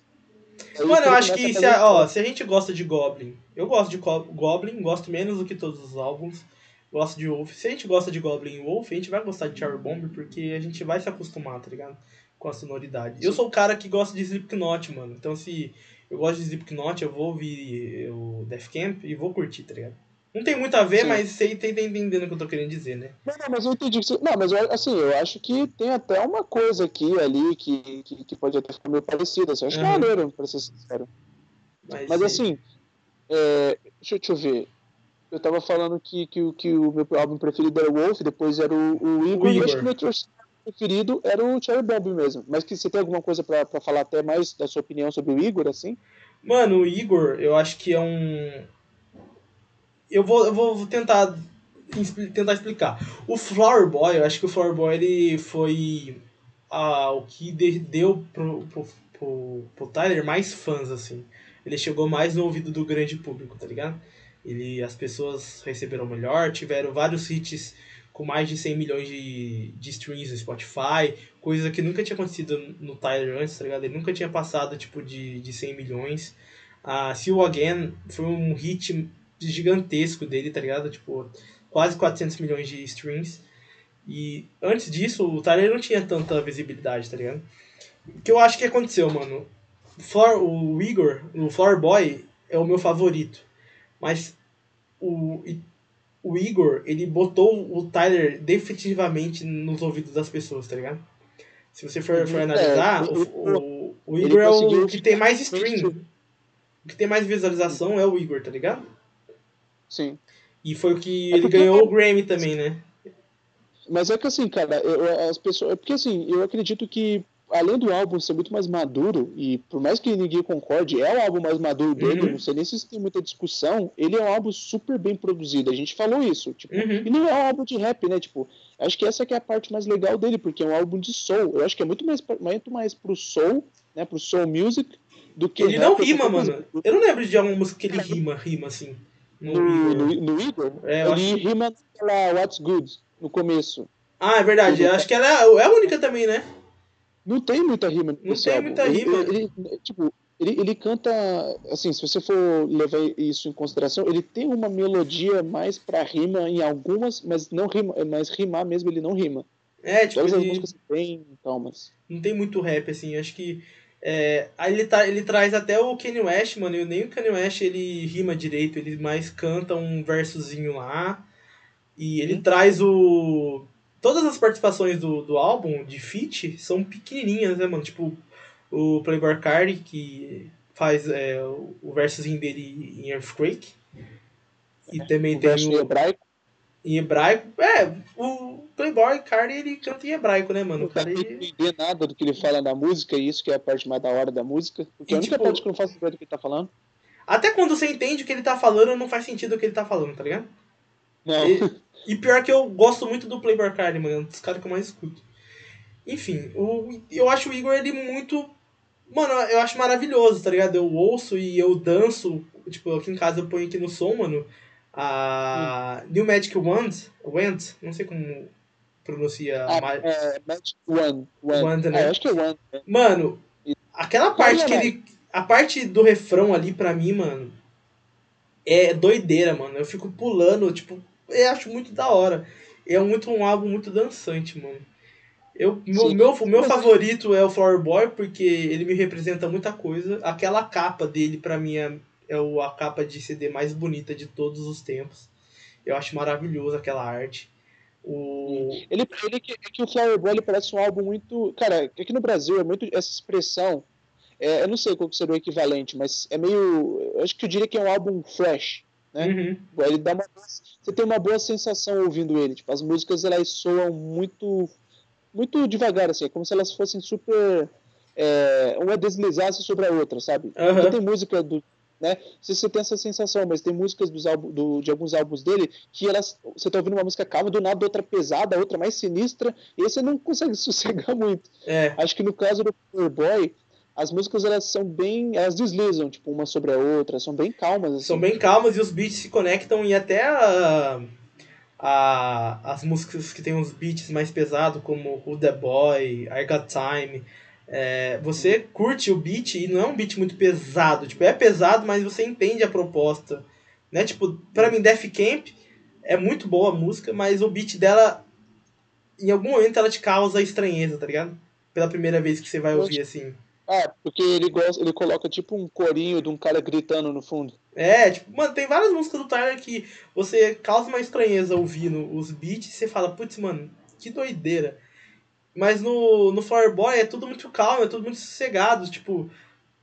Aí Mano, eu acho que se a, ó, se a gente gosta de Goblin, eu gosto de Goblin, gosto menos do que todos os álbuns, gosto de Wolf. Se a gente gosta de Goblin e Wolf, a gente vai gostar de Cherry Bomb porque a gente vai se acostumar, tá ligado? com a sonoridade. Sim. Eu sou o cara que gosta de Slipknot, mano. Então se eu gosto de Slipknot, eu vou ouvir o Death Camp e vou curtir, tá ligado? Não tem muito a ver, Sim. mas você tá entendendo o que eu tô querendo dizer, né? Não, não mas eu entendi. Não, mas eu, assim, eu acho que tem até uma coisa aqui ali que, que, que pode até ficar meio parecida. Assim. Acho uhum. que é maneiro, pra ser sincero. Mas, mas assim, é, deixa, deixa eu ver. Eu tava falando que, que, que o meu álbum preferido era o Wolf, depois era o, o Igor, o Igor. acho que o preferido era o Cherry Bomb mesmo. Mas que você tem alguma coisa para falar até mais da sua opinião sobre o Igor, assim? Mano, o Igor, eu acho que é um. Eu vou, eu vou tentar, tentar explicar. O Flower Boy, eu acho que o Flower Boy ele foi a, o que deu pro, pro, pro, pro Tyler mais fãs, assim. Ele chegou mais no ouvido do grande público, tá ligado? Ele, as pessoas receberam melhor, tiveram vários hits com mais de 100 milhões de, de streams no Spotify, coisa que nunca tinha acontecido no Tyler antes, tá ligado? Ele nunca tinha passado, tipo, de, de 100 milhões. A See You Again foi um hit gigantesco dele, tá ligado? Tipo, quase 400 milhões de streams. E antes disso, o Tyler não tinha tanta visibilidade, tá ligado? O que eu acho que aconteceu, mano? Floor, o Igor, o Floor Boy, é o meu favorito. Mas o, o Igor, ele botou o Tyler definitivamente nos ouvidos das pessoas, tá ligado? Se você for, for uhum. analisar, é, o, o, o, Igor é o que tem mais stream. O que tem mais visualização é o Igor, tá ligado? Sim. E foi o que é ele ganhou o Grammy também, né? Mas é que assim, cara, eu, as pessoas. É porque assim, eu acredito que além do álbum ser muito mais maduro, e por mais que ninguém concorde, é o álbum mais maduro dele, uhum. não sei nem se tem muita discussão, ele é um álbum super bem produzido, a gente falou isso, tipo, uhum. e não é um álbum de rap, né, tipo, acho que essa que é a parte mais legal dele, porque é um álbum de soul, eu acho que é muito mais, muito mais pro soul, né, pro soul music, do que Ele não rima, mano, eu não lembro de alguma música que ele rima, rima assim. No, No, Igor. no, no Igor? É, eu ele rima naquela What's Good no começo. Ah, é verdade. Eu acho que ela é a única também, né? Não tem muita rima Não tem álbum. muita rima. Ele, ele- tipo, ele, ele canta, assim, se você for levar isso em consideração, ele tem uma melodia mais pra rima em algumas, mas não rima, mas rimar mesmo ele não rima. É, tipo, Todas as ele músicas são bem calmas. não tem muito rap, assim. Acho que. É, aí ele, tá, ele traz até o Kanye West, mano. E nem o Kanye West ele rima direito, ele mais canta um versozinho lá. E ele Uhum. traz o. Todas as participações do, do álbum de feat são pequenininhas, né, mano? Tipo, o Playboy Cardi, que faz é, o, versozinho dele em Earthquake. E também O tem o, hebraico, em hebraico. É, o Playboy Cardi ele canta em hebraico, né, mano? não O cara ele... entender nada do que ele fala na música, e isso que é a parte mais da hora da música. Porque E, a única tipo, parte que eu não faço ideia do que ele tá falando. Até quando você entende o que ele tá falando, não faz sentido o que ele tá falando, tá ligado? Não. E, e pior que eu gosto muito do Playboy Cardi, mano. É um dos caras que eu mais escuto. Enfim, o, eu acho o Igor ele muito. Mano, eu acho maravilhoso, tá ligado? Eu ouço e eu danço. Tipo, aqui em casa eu ponho aqui no som, mano. A New Magic Wand. Wand, não sei como pronuncia. Ah, ma- é, Magic One. One. Wanda, Ah, né? eu acho que é One. né? Mano, aquela parte Não, que ele. A parte do refrão ali, pra mim, mano, é doideira, mano. Eu fico pulando, tipo, eu acho muito da hora. É muito um álbum muito dançante, mano. Eu, meu, Sim. meu, o meu favorito é o Flower Boy, porque ele me representa muita coisa. Aquela capa dele, pra mim, é, é o- a capa de CD mais bonita de todos os tempos. Eu acho maravilhoso aquela arte. O... Ele, ele que, é que o Flower Boy ele parece um álbum muito. Cara, aqui no Brasil é muito essa expressão. é, eu não sei qual que seria o equivalente, mas é meio. Eu acho que eu diria que é um álbum fresh. né? Uhum. Ele dá uma, você tem uma boa sensação ouvindo ele. Tipo, as músicas elas soam muito, muito devagar, assim, é como se elas fossem super. É, uma deslizasse sobre a outra, sabe? Aham. Então tem música do. Né? Se você tem essa sensação, mas tem músicas dos álbum, do, de alguns álbuns dele que elas. Você tá ouvindo uma música calma, do nada outra pesada, outra mais sinistra, e aí você não consegue sossegar muito. É. Acho que no caso do Boy, as músicas elas são bem. Elas deslizam, tipo, uma sobre a outra, são bem calmas. Assim. São bem calmas e os beats se conectam e até a, a- as músicas que tem uns beats mais pesados, como Who The Boy, I Got Time, é, você curte o beat e não é um beat muito pesado. Tipo, é pesado, mas você entende a proposta. Né? Tipo, pra mim, Def Camp é muito boa a música, mas o beat dela, em algum momento, ela te causa estranheza, tá ligado? Pela primeira vez que você vai ouvir assim. Ah, porque ele gosta, ele coloca tipo um corinho de um cara gritando no fundo. É, tipo, mano, tem várias músicas do Tyler que você causa uma estranheza ouvindo os beats e você fala, putz, mano, que doideira. Mas no, no Flower Boy é tudo muito calmo, é tudo muito sossegado. Tipo,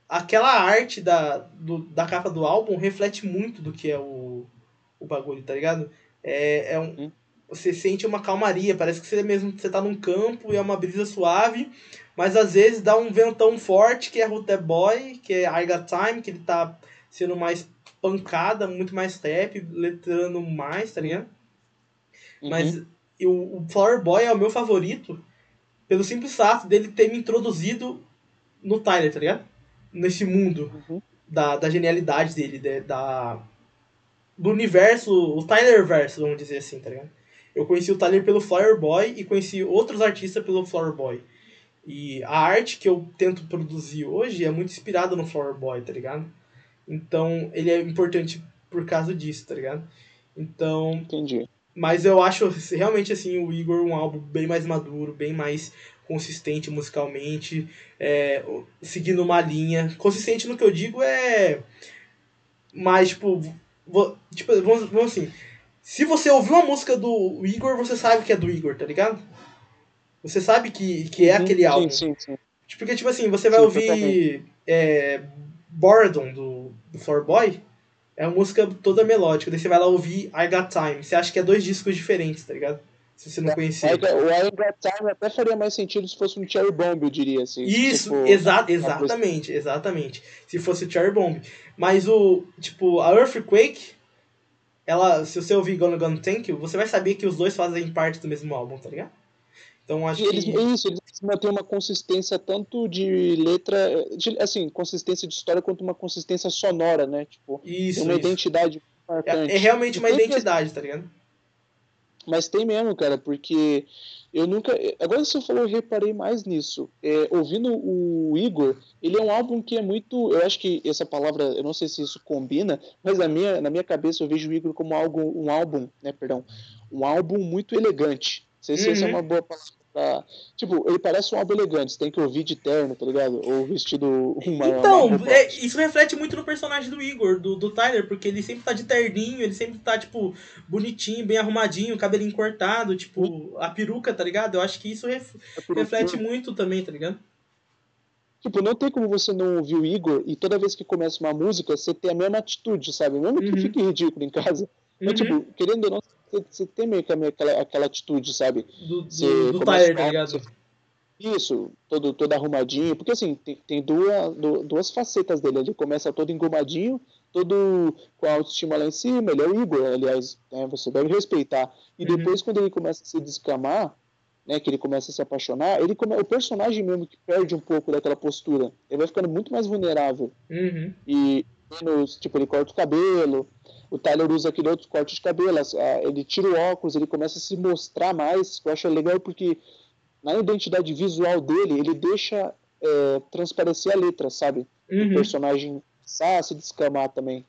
aquela arte da, do, da capa do álbum reflete muito do que é o, o bagulho, tá ligado? É, é um, Uhum. você sente uma calmaria, parece que você mesmo você tá num campo e é uma brisa suave, mas às vezes dá um ventão forte, que é The Boy, que é I Got Time, que ele tá sendo mais pancada, muito mais rap, letrando mais, tá ligado? Uhum. Mas e o, o Flower Boy é o meu favorito pelo simples fato dele ter me introduzido no Tyler, tá ligado? Nesse mundo Uhum. da, da genialidade dele, de- da, do universo, o Tyler verso, vamos dizer assim, tá ligado? Eu conheci o Tyler pelo Flower Boy e conheci outros artistas pelo Flower Boy. E a arte que eu tento produzir hoje é muito inspirada no Flower Boy, tá ligado? Então ele é importante por causa disso, tá ligado? Então, Entendi. Mas eu acho realmente assim o Igor um álbum bem mais maduro, bem mais consistente musicalmente, é, seguindo uma linha. Consistente no que eu digo é mais tipo, vo- tipo vamos, vamos assim, se você ouviu a música do Igor, você sabe que é do Igor, tá ligado? Você sabe que, que é Uhum. aquele álbum. Sim, sim, sim. Porque, tipo assim, você vai Sim, ouvir é, Boredom, do, do Floor Boy, é uma música toda melódica. Daí você vai lá ouvir I Got Time. Você acha que é dois discos diferentes, tá ligado? Se você não conhecia. O I Got Time até faria mais sentido se fosse um Cherry Bomb, eu diria assim. Isso, for- exa exatamente, exatamente. Se fosse o Cherry Bomb. Mas o, tipo, a Earthquake, ela, se você ouvir Gonna Gonna Thank You, você vai saber que os dois fazem parte do mesmo álbum, tá ligado? Então acho E eles, que... isso, eles mantêm uma consistência tanto de letra, de, assim, consistência de história quanto uma consistência sonora, né? Tipo, Isso, uma isso. identidade É, é realmente uma identidade, tá ligado? Mas tem mesmo, cara, porque eu nunca. Agora você falou, eu reparei mais nisso. É, ouvindo o Igor, ele é um álbum que é muito. Eu acho que essa palavra, eu não sei se isso combina, mas na minha, na minha cabeça eu vejo o Igor como algo, um álbum, né, perdão, um álbum muito elegante. Não sei se uhum. essa é uma boa palavra Pra... Tipo, ele parece um álbum elegante, você tem que ouvir de terno, tá ligado? Ou vestido uma. Então, uma é, isso reflete muito no personagem do Igor, do, do Tyler, porque ele sempre tá de terninho, ele sempre tá, tipo, bonitinho, bem arrumadinho, cabelinho cortado, tipo, a peruca, tá ligado? Eu acho que isso ref... reflete muito também, tá ligado? Tipo, não tem como você não ouvir o Igor e toda vez que começa uma música, você ter a mesma atitude, sabe? Mesmo que uhum. fique ridículo em casa. Uhum. Mas, tipo, querendo ou não, você tem meio que aquela, aquela atitude, sabe? Do, do, do Tyler, tá ligado? Isso, todo, todo arrumadinho. Porque assim, tem, tem duas, duas facetas dele. Ele começa todo engomadinho, todo com a autoestima lá em cima. Ele é o Igor, aliás, né, você deve respeitar. E uhum. depois, quando ele começa a se descamar, né, que ele começa a se apaixonar, ele come... o personagem mesmo que perde um pouco daquela postura. Ele vai ficando muito mais vulnerável. Uhum. E, menos, tipo, ele corta o cabelo, o Tyler usa aquele outro corte de cabelo, ele tira o óculos, ele começa a se mostrar mais, eu acho legal porque na identidade visual dele, ele deixa é, transparecer a letra, sabe? Uhum. O personagem a se descamar também.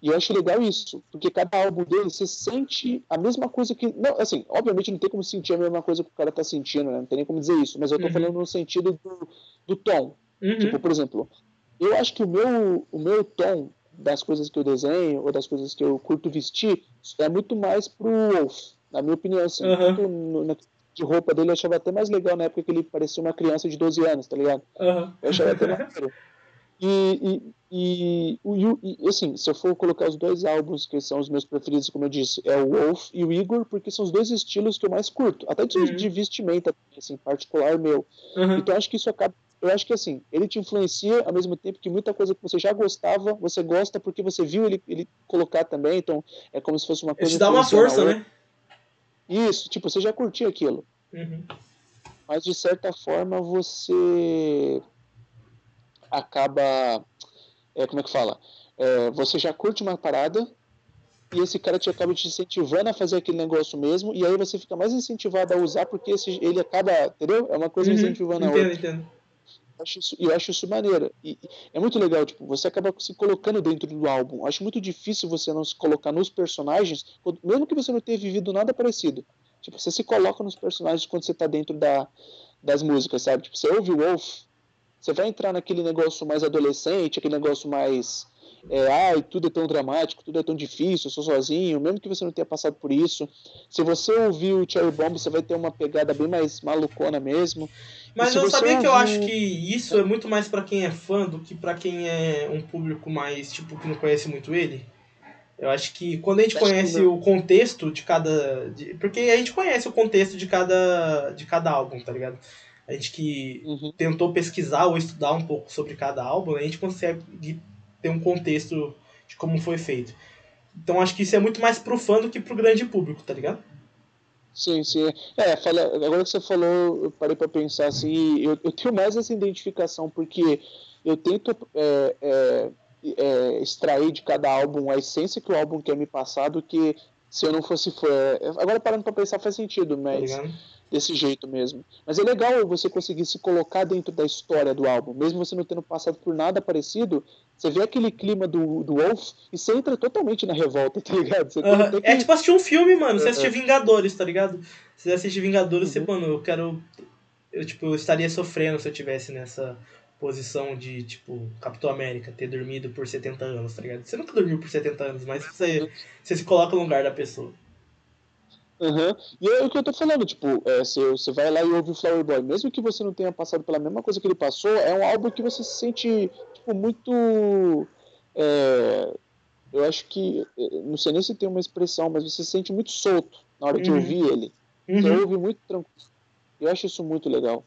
E eu acho legal isso, porque cada álbum dele você sente a mesma coisa que. Não, assim, obviamente não tem como sentir a mesma coisa que o cara tá sentindo, né? Não tem nem como dizer isso, mas eu tô uhum. falando no sentido do, do tom. Uhum. Tipo, por exemplo, eu acho que o meu, o meu tom das coisas que eu desenho ou das coisas que eu curto vestir é muito mais pro Wolf, na minha opinião. Assim, uhum. no, de roupa dele eu achava até mais legal na época que ele parecia uma criança de 12 anos, tá ligado? Uhum. Eu achava até mais E, e, e, e, assim, se eu for colocar os dois álbuns que são os meus preferidos, como eu disse, é o Wolf e o Igor, porque são os dois estilos que eu mais curto, até de, uhum. de vestimenta, assim, particular meu. Uhum. Então acho que isso acaba eu acho que assim, ele te influencia ao mesmo tempo que muita coisa que você já gostava, você gosta porque você viu ele, ele colocar também, então é como se fosse uma coisa. Te dá uma força, né? Isso, tipo, você já curtia aquilo. Uhum. Mas de certa forma você acaba. É, como é que fala? É, você já curte uma parada e esse cara te acaba te incentivando a fazer aquele negócio mesmo, e aí você fica mais incentivado a usar porque esse, ele acaba, entendeu? É uma coisa uhum. incentivando a outra. Entendo acho isso, eu acho isso maneiro. E é muito legal, tipo, você acaba se colocando dentro do álbum. Acho muito difícil você não se colocar nos personagens, mesmo que você não tenha vivido nada parecido. Tipo, você se coloca nos personagens quando você tá dentro da, das músicas, sabe? Tipo, você ouve o Wolf, você vai entrar naquele negócio mais adolescente, aquele negócio mais é, ai, tudo é tão dramático, tudo é tão difícil, eu sou sozinho, mesmo que você não tenha passado por isso. Se você ouvir o Cherry Bomb, você vai ter uma pegada bem mais malucona mesmo. Mas eu sabia que eu acho que isso é muito mais para quem é fã do que para quem é um público mais, tipo, que não conhece muito ele. Eu acho que quando a gente acho conhece o contexto de cada. De, porque a gente conhece o contexto de cada, de cada álbum, tá ligado? A gente que uhum. tentou pesquisar ou estudar um pouco sobre cada álbum, a gente consegue ter um contexto de como foi feito. Então acho que isso é muito mais pro fã do que pro grande público, tá ligado? Sim, sim. É, fala, agora que você falou, eu parei para pensar assim, eu, eu tenho mais essa identificação, porque eu tento é, é, é, extrair de cada álbum a essência que o álbum quer me passar do que se eu não fosse fã. Agora parando para pensar faz sentido, mas tá desse jeito mesmo. Mas é legal você conseguir se colocar dentro da história do álbum, mesmo você não tendo passado por nada parecido, você vê aquele clima do, do Wolf e você entra totalmente na revolta, tá ligado? Que... É tipo assistir um filme, mano. Você assistir Vingadores, tá ligado? Você assistir Vingadores, uhum. você, mano, eu quero. Eu, tipo, eu estaria sofrendo se eu tivesse nessa posição de, tipo, Capitão América, ter dormido por 70 anos, tá ligado? Você nunca dormiu por 70 anos, mas você, você se coloca no lugar da pessoa. Uhum. E é o que eu tô falando, tipo, é, você, você vai lá e ouve o Flower Boy, mesmo que você não tenha passado pela mesma coisa que ele passou, é um álbum que você se sente, tipo, muito. É, eu acho que. É, não sei nem se tem uma expressão, mas você se sente muito solto na hora de uhum. ouvir ele. Uhum. Você ouve muito tranquilo. Eu acho isso muito legal.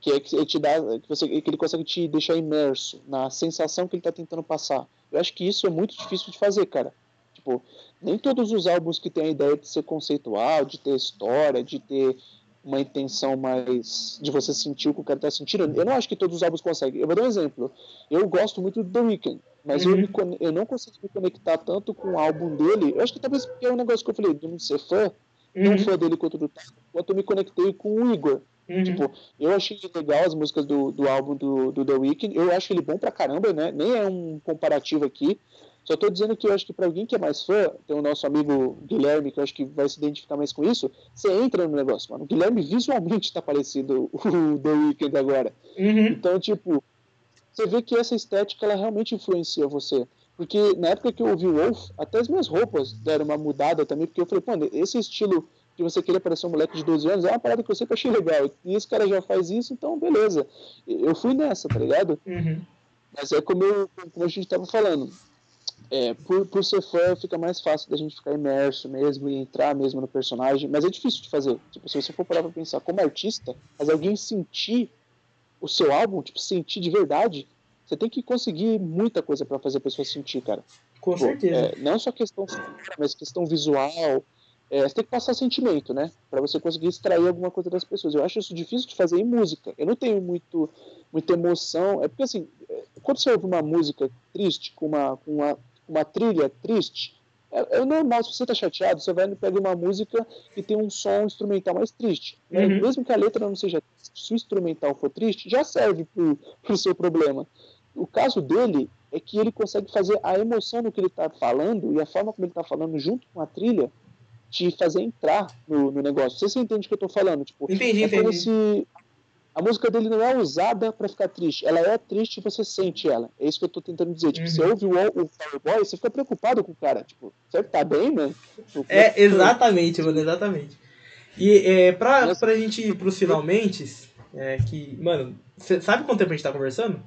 Que é que ele te dá. Que, você, que ele consegue te deixar imerso na sensação que ele tá tentando passar. Eu acho que isso é muito difícil de fazer, cara. Tipo, nem todos os álbuns que têm a ideia de ser conceitual, de ter história, de ter uma intenção mais de você sentir o que o cara tá sentindo. Eu não acho que todos os álbuns conseguem. Eu vou dar um exemplo. Eu gosto muito do The Weeknd, mas uhum. eu, me, eu não consegui me conectar tanto com o álbum dele. Eu acho que talvez porque é um negócio que eu falei, de não ser fã, uhum. não fã dele quanto do quanto eu me conectei com o Igor. Uhum. Tipo, eu achei legal as músicas do, do álbum do, do The Weeknd, eu acho ele bom pra caramba, né? Nem é um comparativo aqui. Só tô dizendo que eu acho que para alguém que é mais fã, tem o nosso amigo Guilherme, que eu acho que vai se identificar mais com isso, você entra no negócio, mano. O Guilherme visualmente tá parecido o The Weeknd agora. Uhum. Então, tipo, você vê que essa estética ela realmente influencia você. Porque na época que eu ouvi o Wolf, até as minhas roupas deram uma mudada também, porque eu falei, pô, esse estilo de você querer parecer um moleque de 12 anos, é uma parada que eu sempre achei legal. E esse cara já faz isso, então beleza. Eu fui nessa, tá ligado? Uhum. Mas é como, eu, como a gente tava falando. É, por, por ser fã, fica mais fácil da gente ficar imerso mesmo e entrar mesmo no personagem, mas é difícil de fazer. Tipo, se você for parar pra pensar como artista, mas alguém sentir o seu álbum, tipo, sentir de verdade, você tem que conseguir muita coisa para fazer a pessoa sentir, cara. Com Pô, certeza. É, não só questão mas questão visual, é, você tem que passar sentimento, né? Para você conseguir extrair alguma coisa das pessoas. Eu acho isso difícil de fazer em música. Eu não tenho muito, muita emoção. É porque, assim, é, quando você ouve uma música triste, com uma, com uma, uma trilha triste, é, é, normal. Se você tá chateado, você vai e pega uma música que tem um som instrumental mais triste. Né? Uhum. Mesmo que a letra não seja triste, se o instrumental for triste, já serve pro, pro seu problema. O caso dele é que ele consegue fazer a emoção do que ele está falando e a forma como ele está falando junto com a trilha te fazer entrar no, no negócio. Você, você entende o que eu tô falando? Tipo, entendi, é entendi. Se a música dele não é usada para ficar triste, ela é triste e você sente ela. É isso que eu tô tentando dizer. Tipo, uhum. você ouve o, o Fireboy, você fica preocupado com o cara. Tipo, você tá bem, mano? Tipo, é, exatamente, mano, exatamente. E é, pra, Mas... pra gente ir pros finalmente, é que, mano, cê sabe quanto tempo a gente tá conversando?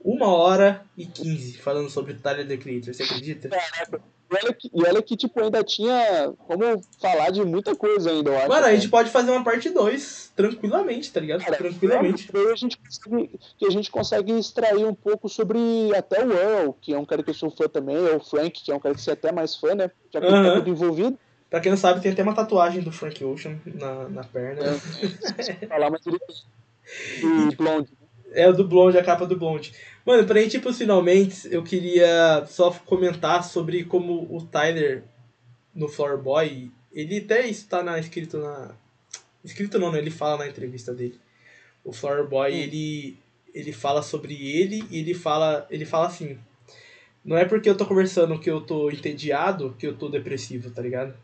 Uma hora e quinze falando sobre o Tyler The Creator, você acredita? Caraca. E olha, que, e olha que, tipo, ainda tinha como falar de muita coisa ainda, eu acho. Mano, a gente pode fazer uma parte 2 tranquilamente, tá ligado? Cara, tranquilamente. É, a gente consegue, que a gente consegue extrair um pouco sobre até o Earl, que é um cara que eu sou fã também, ou o Frank, que é um cara que você é até mais fã, né? Já que uhum. ele tá tudo envolvido. Pra quem não sabe, tem até uma tatuagem do Frank Ocean na, na perna. É, falar, mas ele do Blonde. É o do Blonde, a capa do Blonde. Mano, pra gente ir pros finalmente, eu queria só comentar sobre como o Tyler no Floor Boy, ele até está na, escrito na. Escrito não, né? Ele fala na entrevista dele. O Floor Boy, hum. ele, ele fala sobre ele e ele fala, ele fala assim. Não é porque eu tô conversando que eu tô entediado que eu tô depressivo, tá ligado?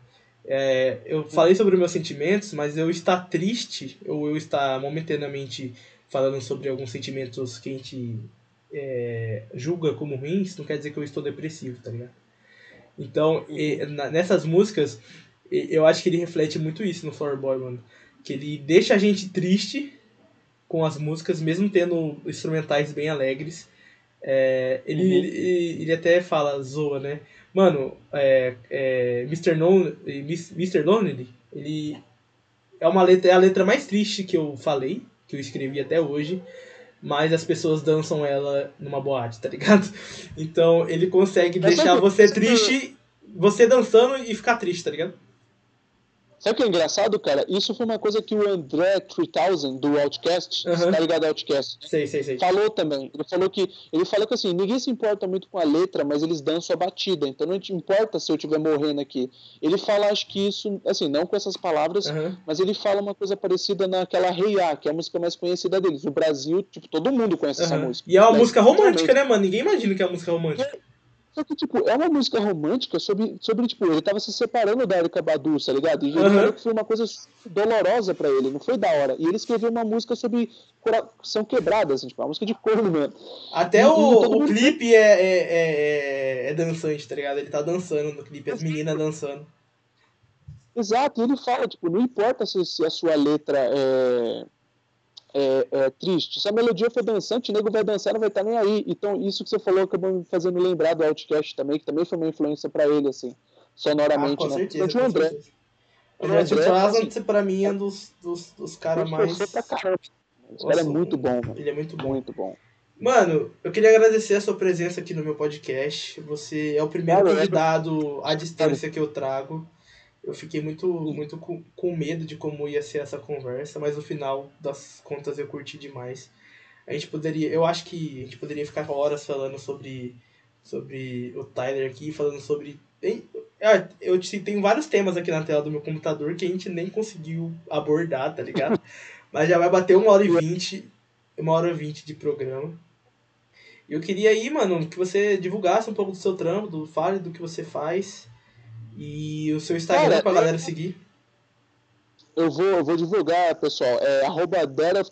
É, eu hum. falei sobre meus sentimentos, mas eu estar triste, ou eu estar momentaneamente falando sobre alguns sentimentos que a gente é, julga como ruins, não quer dizer que eu estou depressivo, tá ligado? Então, e, na, nessas músicas, eu acho que ele reflete muito isso no Flower Boy, mano. Que ele deixa a gente triste com as músicas, mesmo tendo instrumentais bem alegres. É, ele, uhum. ele, ele, até fala, zoa, né? Mano, é, é, Mr. Non, Mr. Lonely, ele é uma letra, é a letra mais triste que eu falei, que eu escrevi até hoje mas as pessoas dançam ela numa boate, tá ligado? Então ele consegue deixar você triste, você dançando e ficar triste, tá ligado? Sabe o que é engraçado, cara? Isso foi uma coisa que o André 3000 do Outcast, uhum. tá ligado ao Outcast? Sei, sei, sei. Falou também. Ele falou que ele falou que assim, ninguém se importa muito com a letra, mas eles dançam a batida. Então não te importa se eu estiver morrendo aqui. Ele fala, acho que isso, assim, não com essas palavras, uhum. mas ele fala uma coisa parecida naquela Rei hey que é a música mais conhecida deles. No Brasil, tipo, todo mundo conhece uhum. essa música. E é uma né? música romântica, né, mano? Ninguém imagina que é uma música romântica. É. Só que, tipo, é uma música romântica sobre, sobre tipo, ele tava se separando da Erika Badu, tá ligado? E ele uhum. falou que foi uma coisa dolorosa pra ele, não foi da hora. E ele escreveu uma música sobre coração quebrada, assim, tipo, uma música de corno mesmo. Até e, o, o clipe é, é, é, é, dançante, tá ligado? Ele tá dançando no clipe, as meninas dançando. Exato, e ele fala, tipo, não importa se, se a sua letra é é, é, triste. Se a melodia for dançante, o nego vai dançar, não vai estar nem aí. Então, isso que você falou acabou me fazendo lembrar do Outcast também, que também foi uma influência para ele, assim, sonoramente, ah, com né? Certeza, com André. Certeza. O André Trazan, assim, pra mim, é um dos, dos, dos caras mais. Pra caramba. Esse cara é muito bom, mano. Ele é muito bom. Muito bom. Mano, eu queria agradecer a sua presença aqui no meu podcast. Você é o primeiro convidado à distância que eu trago. Eu fiquei muito, muito com, com medo de como ia ser essa conversa, mas no final das contas eu curti demais. A gente poderia, eu acho que a gente poderia ficar horas falando sobre sobre o Tyler aqui, falando sobre. Ah, eu tenho vários temas aqui na tela do meu computador que a gente nem conseguiu abordar, tá ligado? Mas já vai bater uma hora e vinte. Uma hora e vinte de programa. Eu queria aí, mano, que você divulgasse um pouco do seu trampo, do fale do que você faz. E o seu Instagram Cara, pra galera seguir. Eu vou, eu vou divulgar, pessoal. É arroba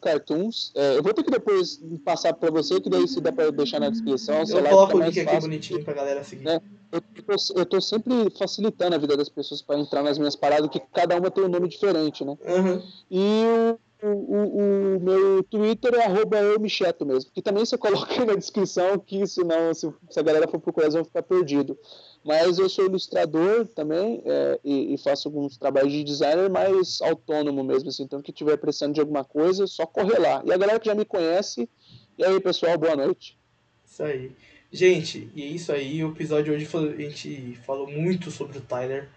Cartoons. É, eu vou ter que depois passar para você, que daí se dá para deixar na descrição. Eu coloco o link aqui bonitinho pra galera seguir. É, eu, tô, eu tô sempre facilitando a vida das pessoas para entrar nas minhas paradas, que cada uma tem um nome diferente, né? Uhum. E o, o, meu Twitter é arroba eu mesmo. Que também você coloca na descrição, que senão, se, se a galera for procurar, eles vão ficar perdido. Mas eu sou ilustrador também é, e, e, faço alguns trabalhos de designer mais autônomo mesmo, assim. Então, que tiver precisando de alguma coisa, só correr lá. E a galera que já me conhece, e aí, pessoal, boa noite. Isso aí. Gente, e é isso aí. O episódio de hoje a gente falou muito sobre o Tyler.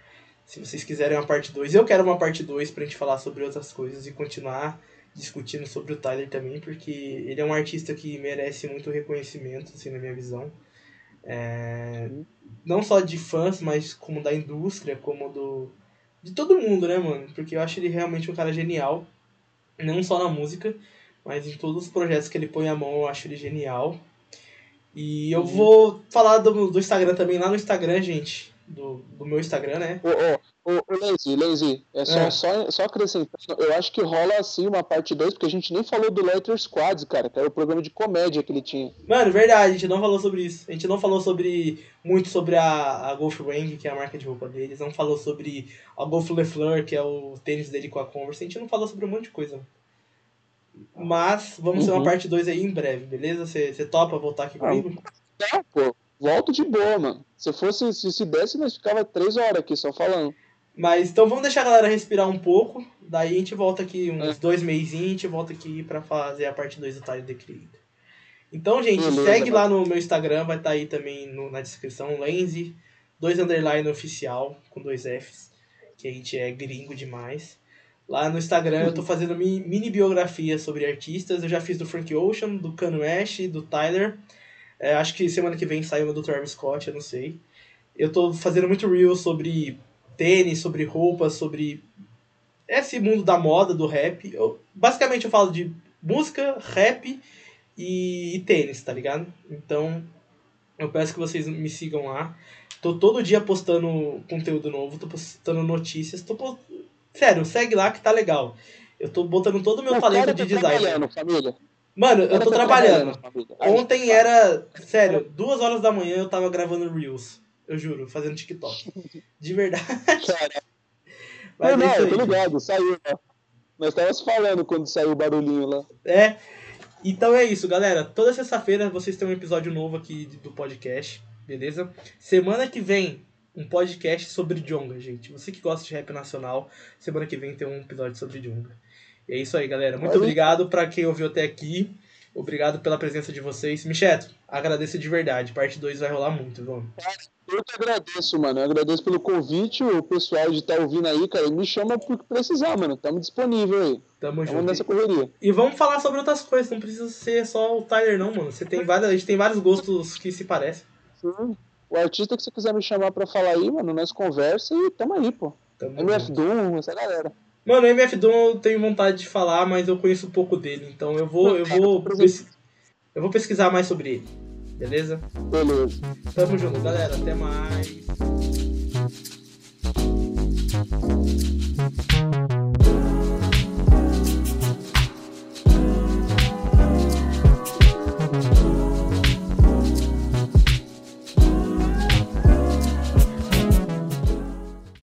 Se vocês quiserem uma parte 2, eu quero uma parte 2 pra gente falar sobre outras coisas e continuar discutindo sobre o Tyler também, porque ele é um artista que merece muito reconhecimento, assim, na minha visão. É, não só de fãs, mas como da indústria, como do. de todo mundo, né, mano? Porque eu acho ele realmente um cara genial. Não só na música, mas em todos os projetos que ele põe a mão, eu acho ele genial. E eu vou falar do, do Instagram também, lá no Instagram, gente do, do meu Instagram, né? Ô, ô, ô, Lazy, Lazy, é só, é. só, só acrescentando, eu acho que rola assim uma parte 2, porque a gente nem falou do Letter Squad, cara, que era o programa de comédia que ele tinha. Mano, verdade, a gente não falou sobre isso. A gente não falou sobre muito sobre a, a Golf Wang, que é a marca de roupa deles, não falou sobre a Golf Le Fleur, que é o tênis dele com a Converse, a gente não falou sobre um monte de coisa. Mas vamos uhum. ter uma parte 2 aí em breve, beleza? Você topa voltar aqui comigo? Ah, pô, volto de boa, mano. Se fosse, se, se desse, nós ficava três horas aqui só falando. Mas então vamos deixar a galera respirar um pouco. Daí a gente volta aqui uns é. dois meses e a gente volta aqui pra fazer a parte 2 do Tyler The Creator. Então, gente, Beleza, segue lá no meu Instagram, vai estar tá aí também no, na descrição, Lenzi, dois underline oficial, com dois Fs, que a gente é gringo demais. Lá no Instagram eu tô fazendo mini biografia sobre artistas. Eu já fiz do Frank Ocean, do Kanye West, do Tyler. É, acho que semana que vem saiu uma do Travis Scott, eu não sei. Eu tô fazendo muito real sobre tênis, sobre roupas, sobre esse mundo da moda, do rap. Eu, basicamente eu falo de música, rap e, e tênis, tá ligado? Então eu peço que vocês me sigam lá. Tô todo dia postando conteúdo novo, tô postando notícias, tô post... Sério, segue lá que tá legal. Eu tô botando todo o meu talento de design. Família. Mano, eu tô trabalhando. Ontem era, sério, duas horas da manhã eu tava gravando Reels. Eu juro, fazendo TikTok. De verdade. Mas não, não, tô ligado, saiu, ó. Nós estávamos falando quando saiu o barulhinho lá. É. Então é isso, galera. Toda sexta-feira vocês têm um episódio novo aqui do podcast, beleza? Semana que vem, um podcast sobre Jonga, gente. Você que gosta de rap nacional, semana que vem tem um episódio sobre Jonga. E é isso aí, galera. Muito obrigado para quem ouviu até aqui. Obrigado pela presença de vocês. Micheto, agradeço de verdade. Parte 2 vai rolar muito, vamos. Eu que agradeço, mano. Eu agradeço pelo convite. O pessoal de estar tá ouvindo aí, cara, me chama porque precisar, mano. Tamo disponível aí. Tamo junto. nessa correria. E vamos falar sobre outras coisas. Não precisa ser só o Tyler, não, mano. Você tem várias, a gente tem vários gostos que se parecem. Sim. O artista que você quiser me chamar pra falar aí, mano, nós conversa e tamo aí, pô. Tamo MF Doom, essa galera. Mano, o MF Doom eu tenho vontade de falar, mas eu conheço pouco dele, então eu vou, eu vou, eu vou pesquisar mais sobre ele. Beleza? Beleza. Tamo junto, galera. Até mais.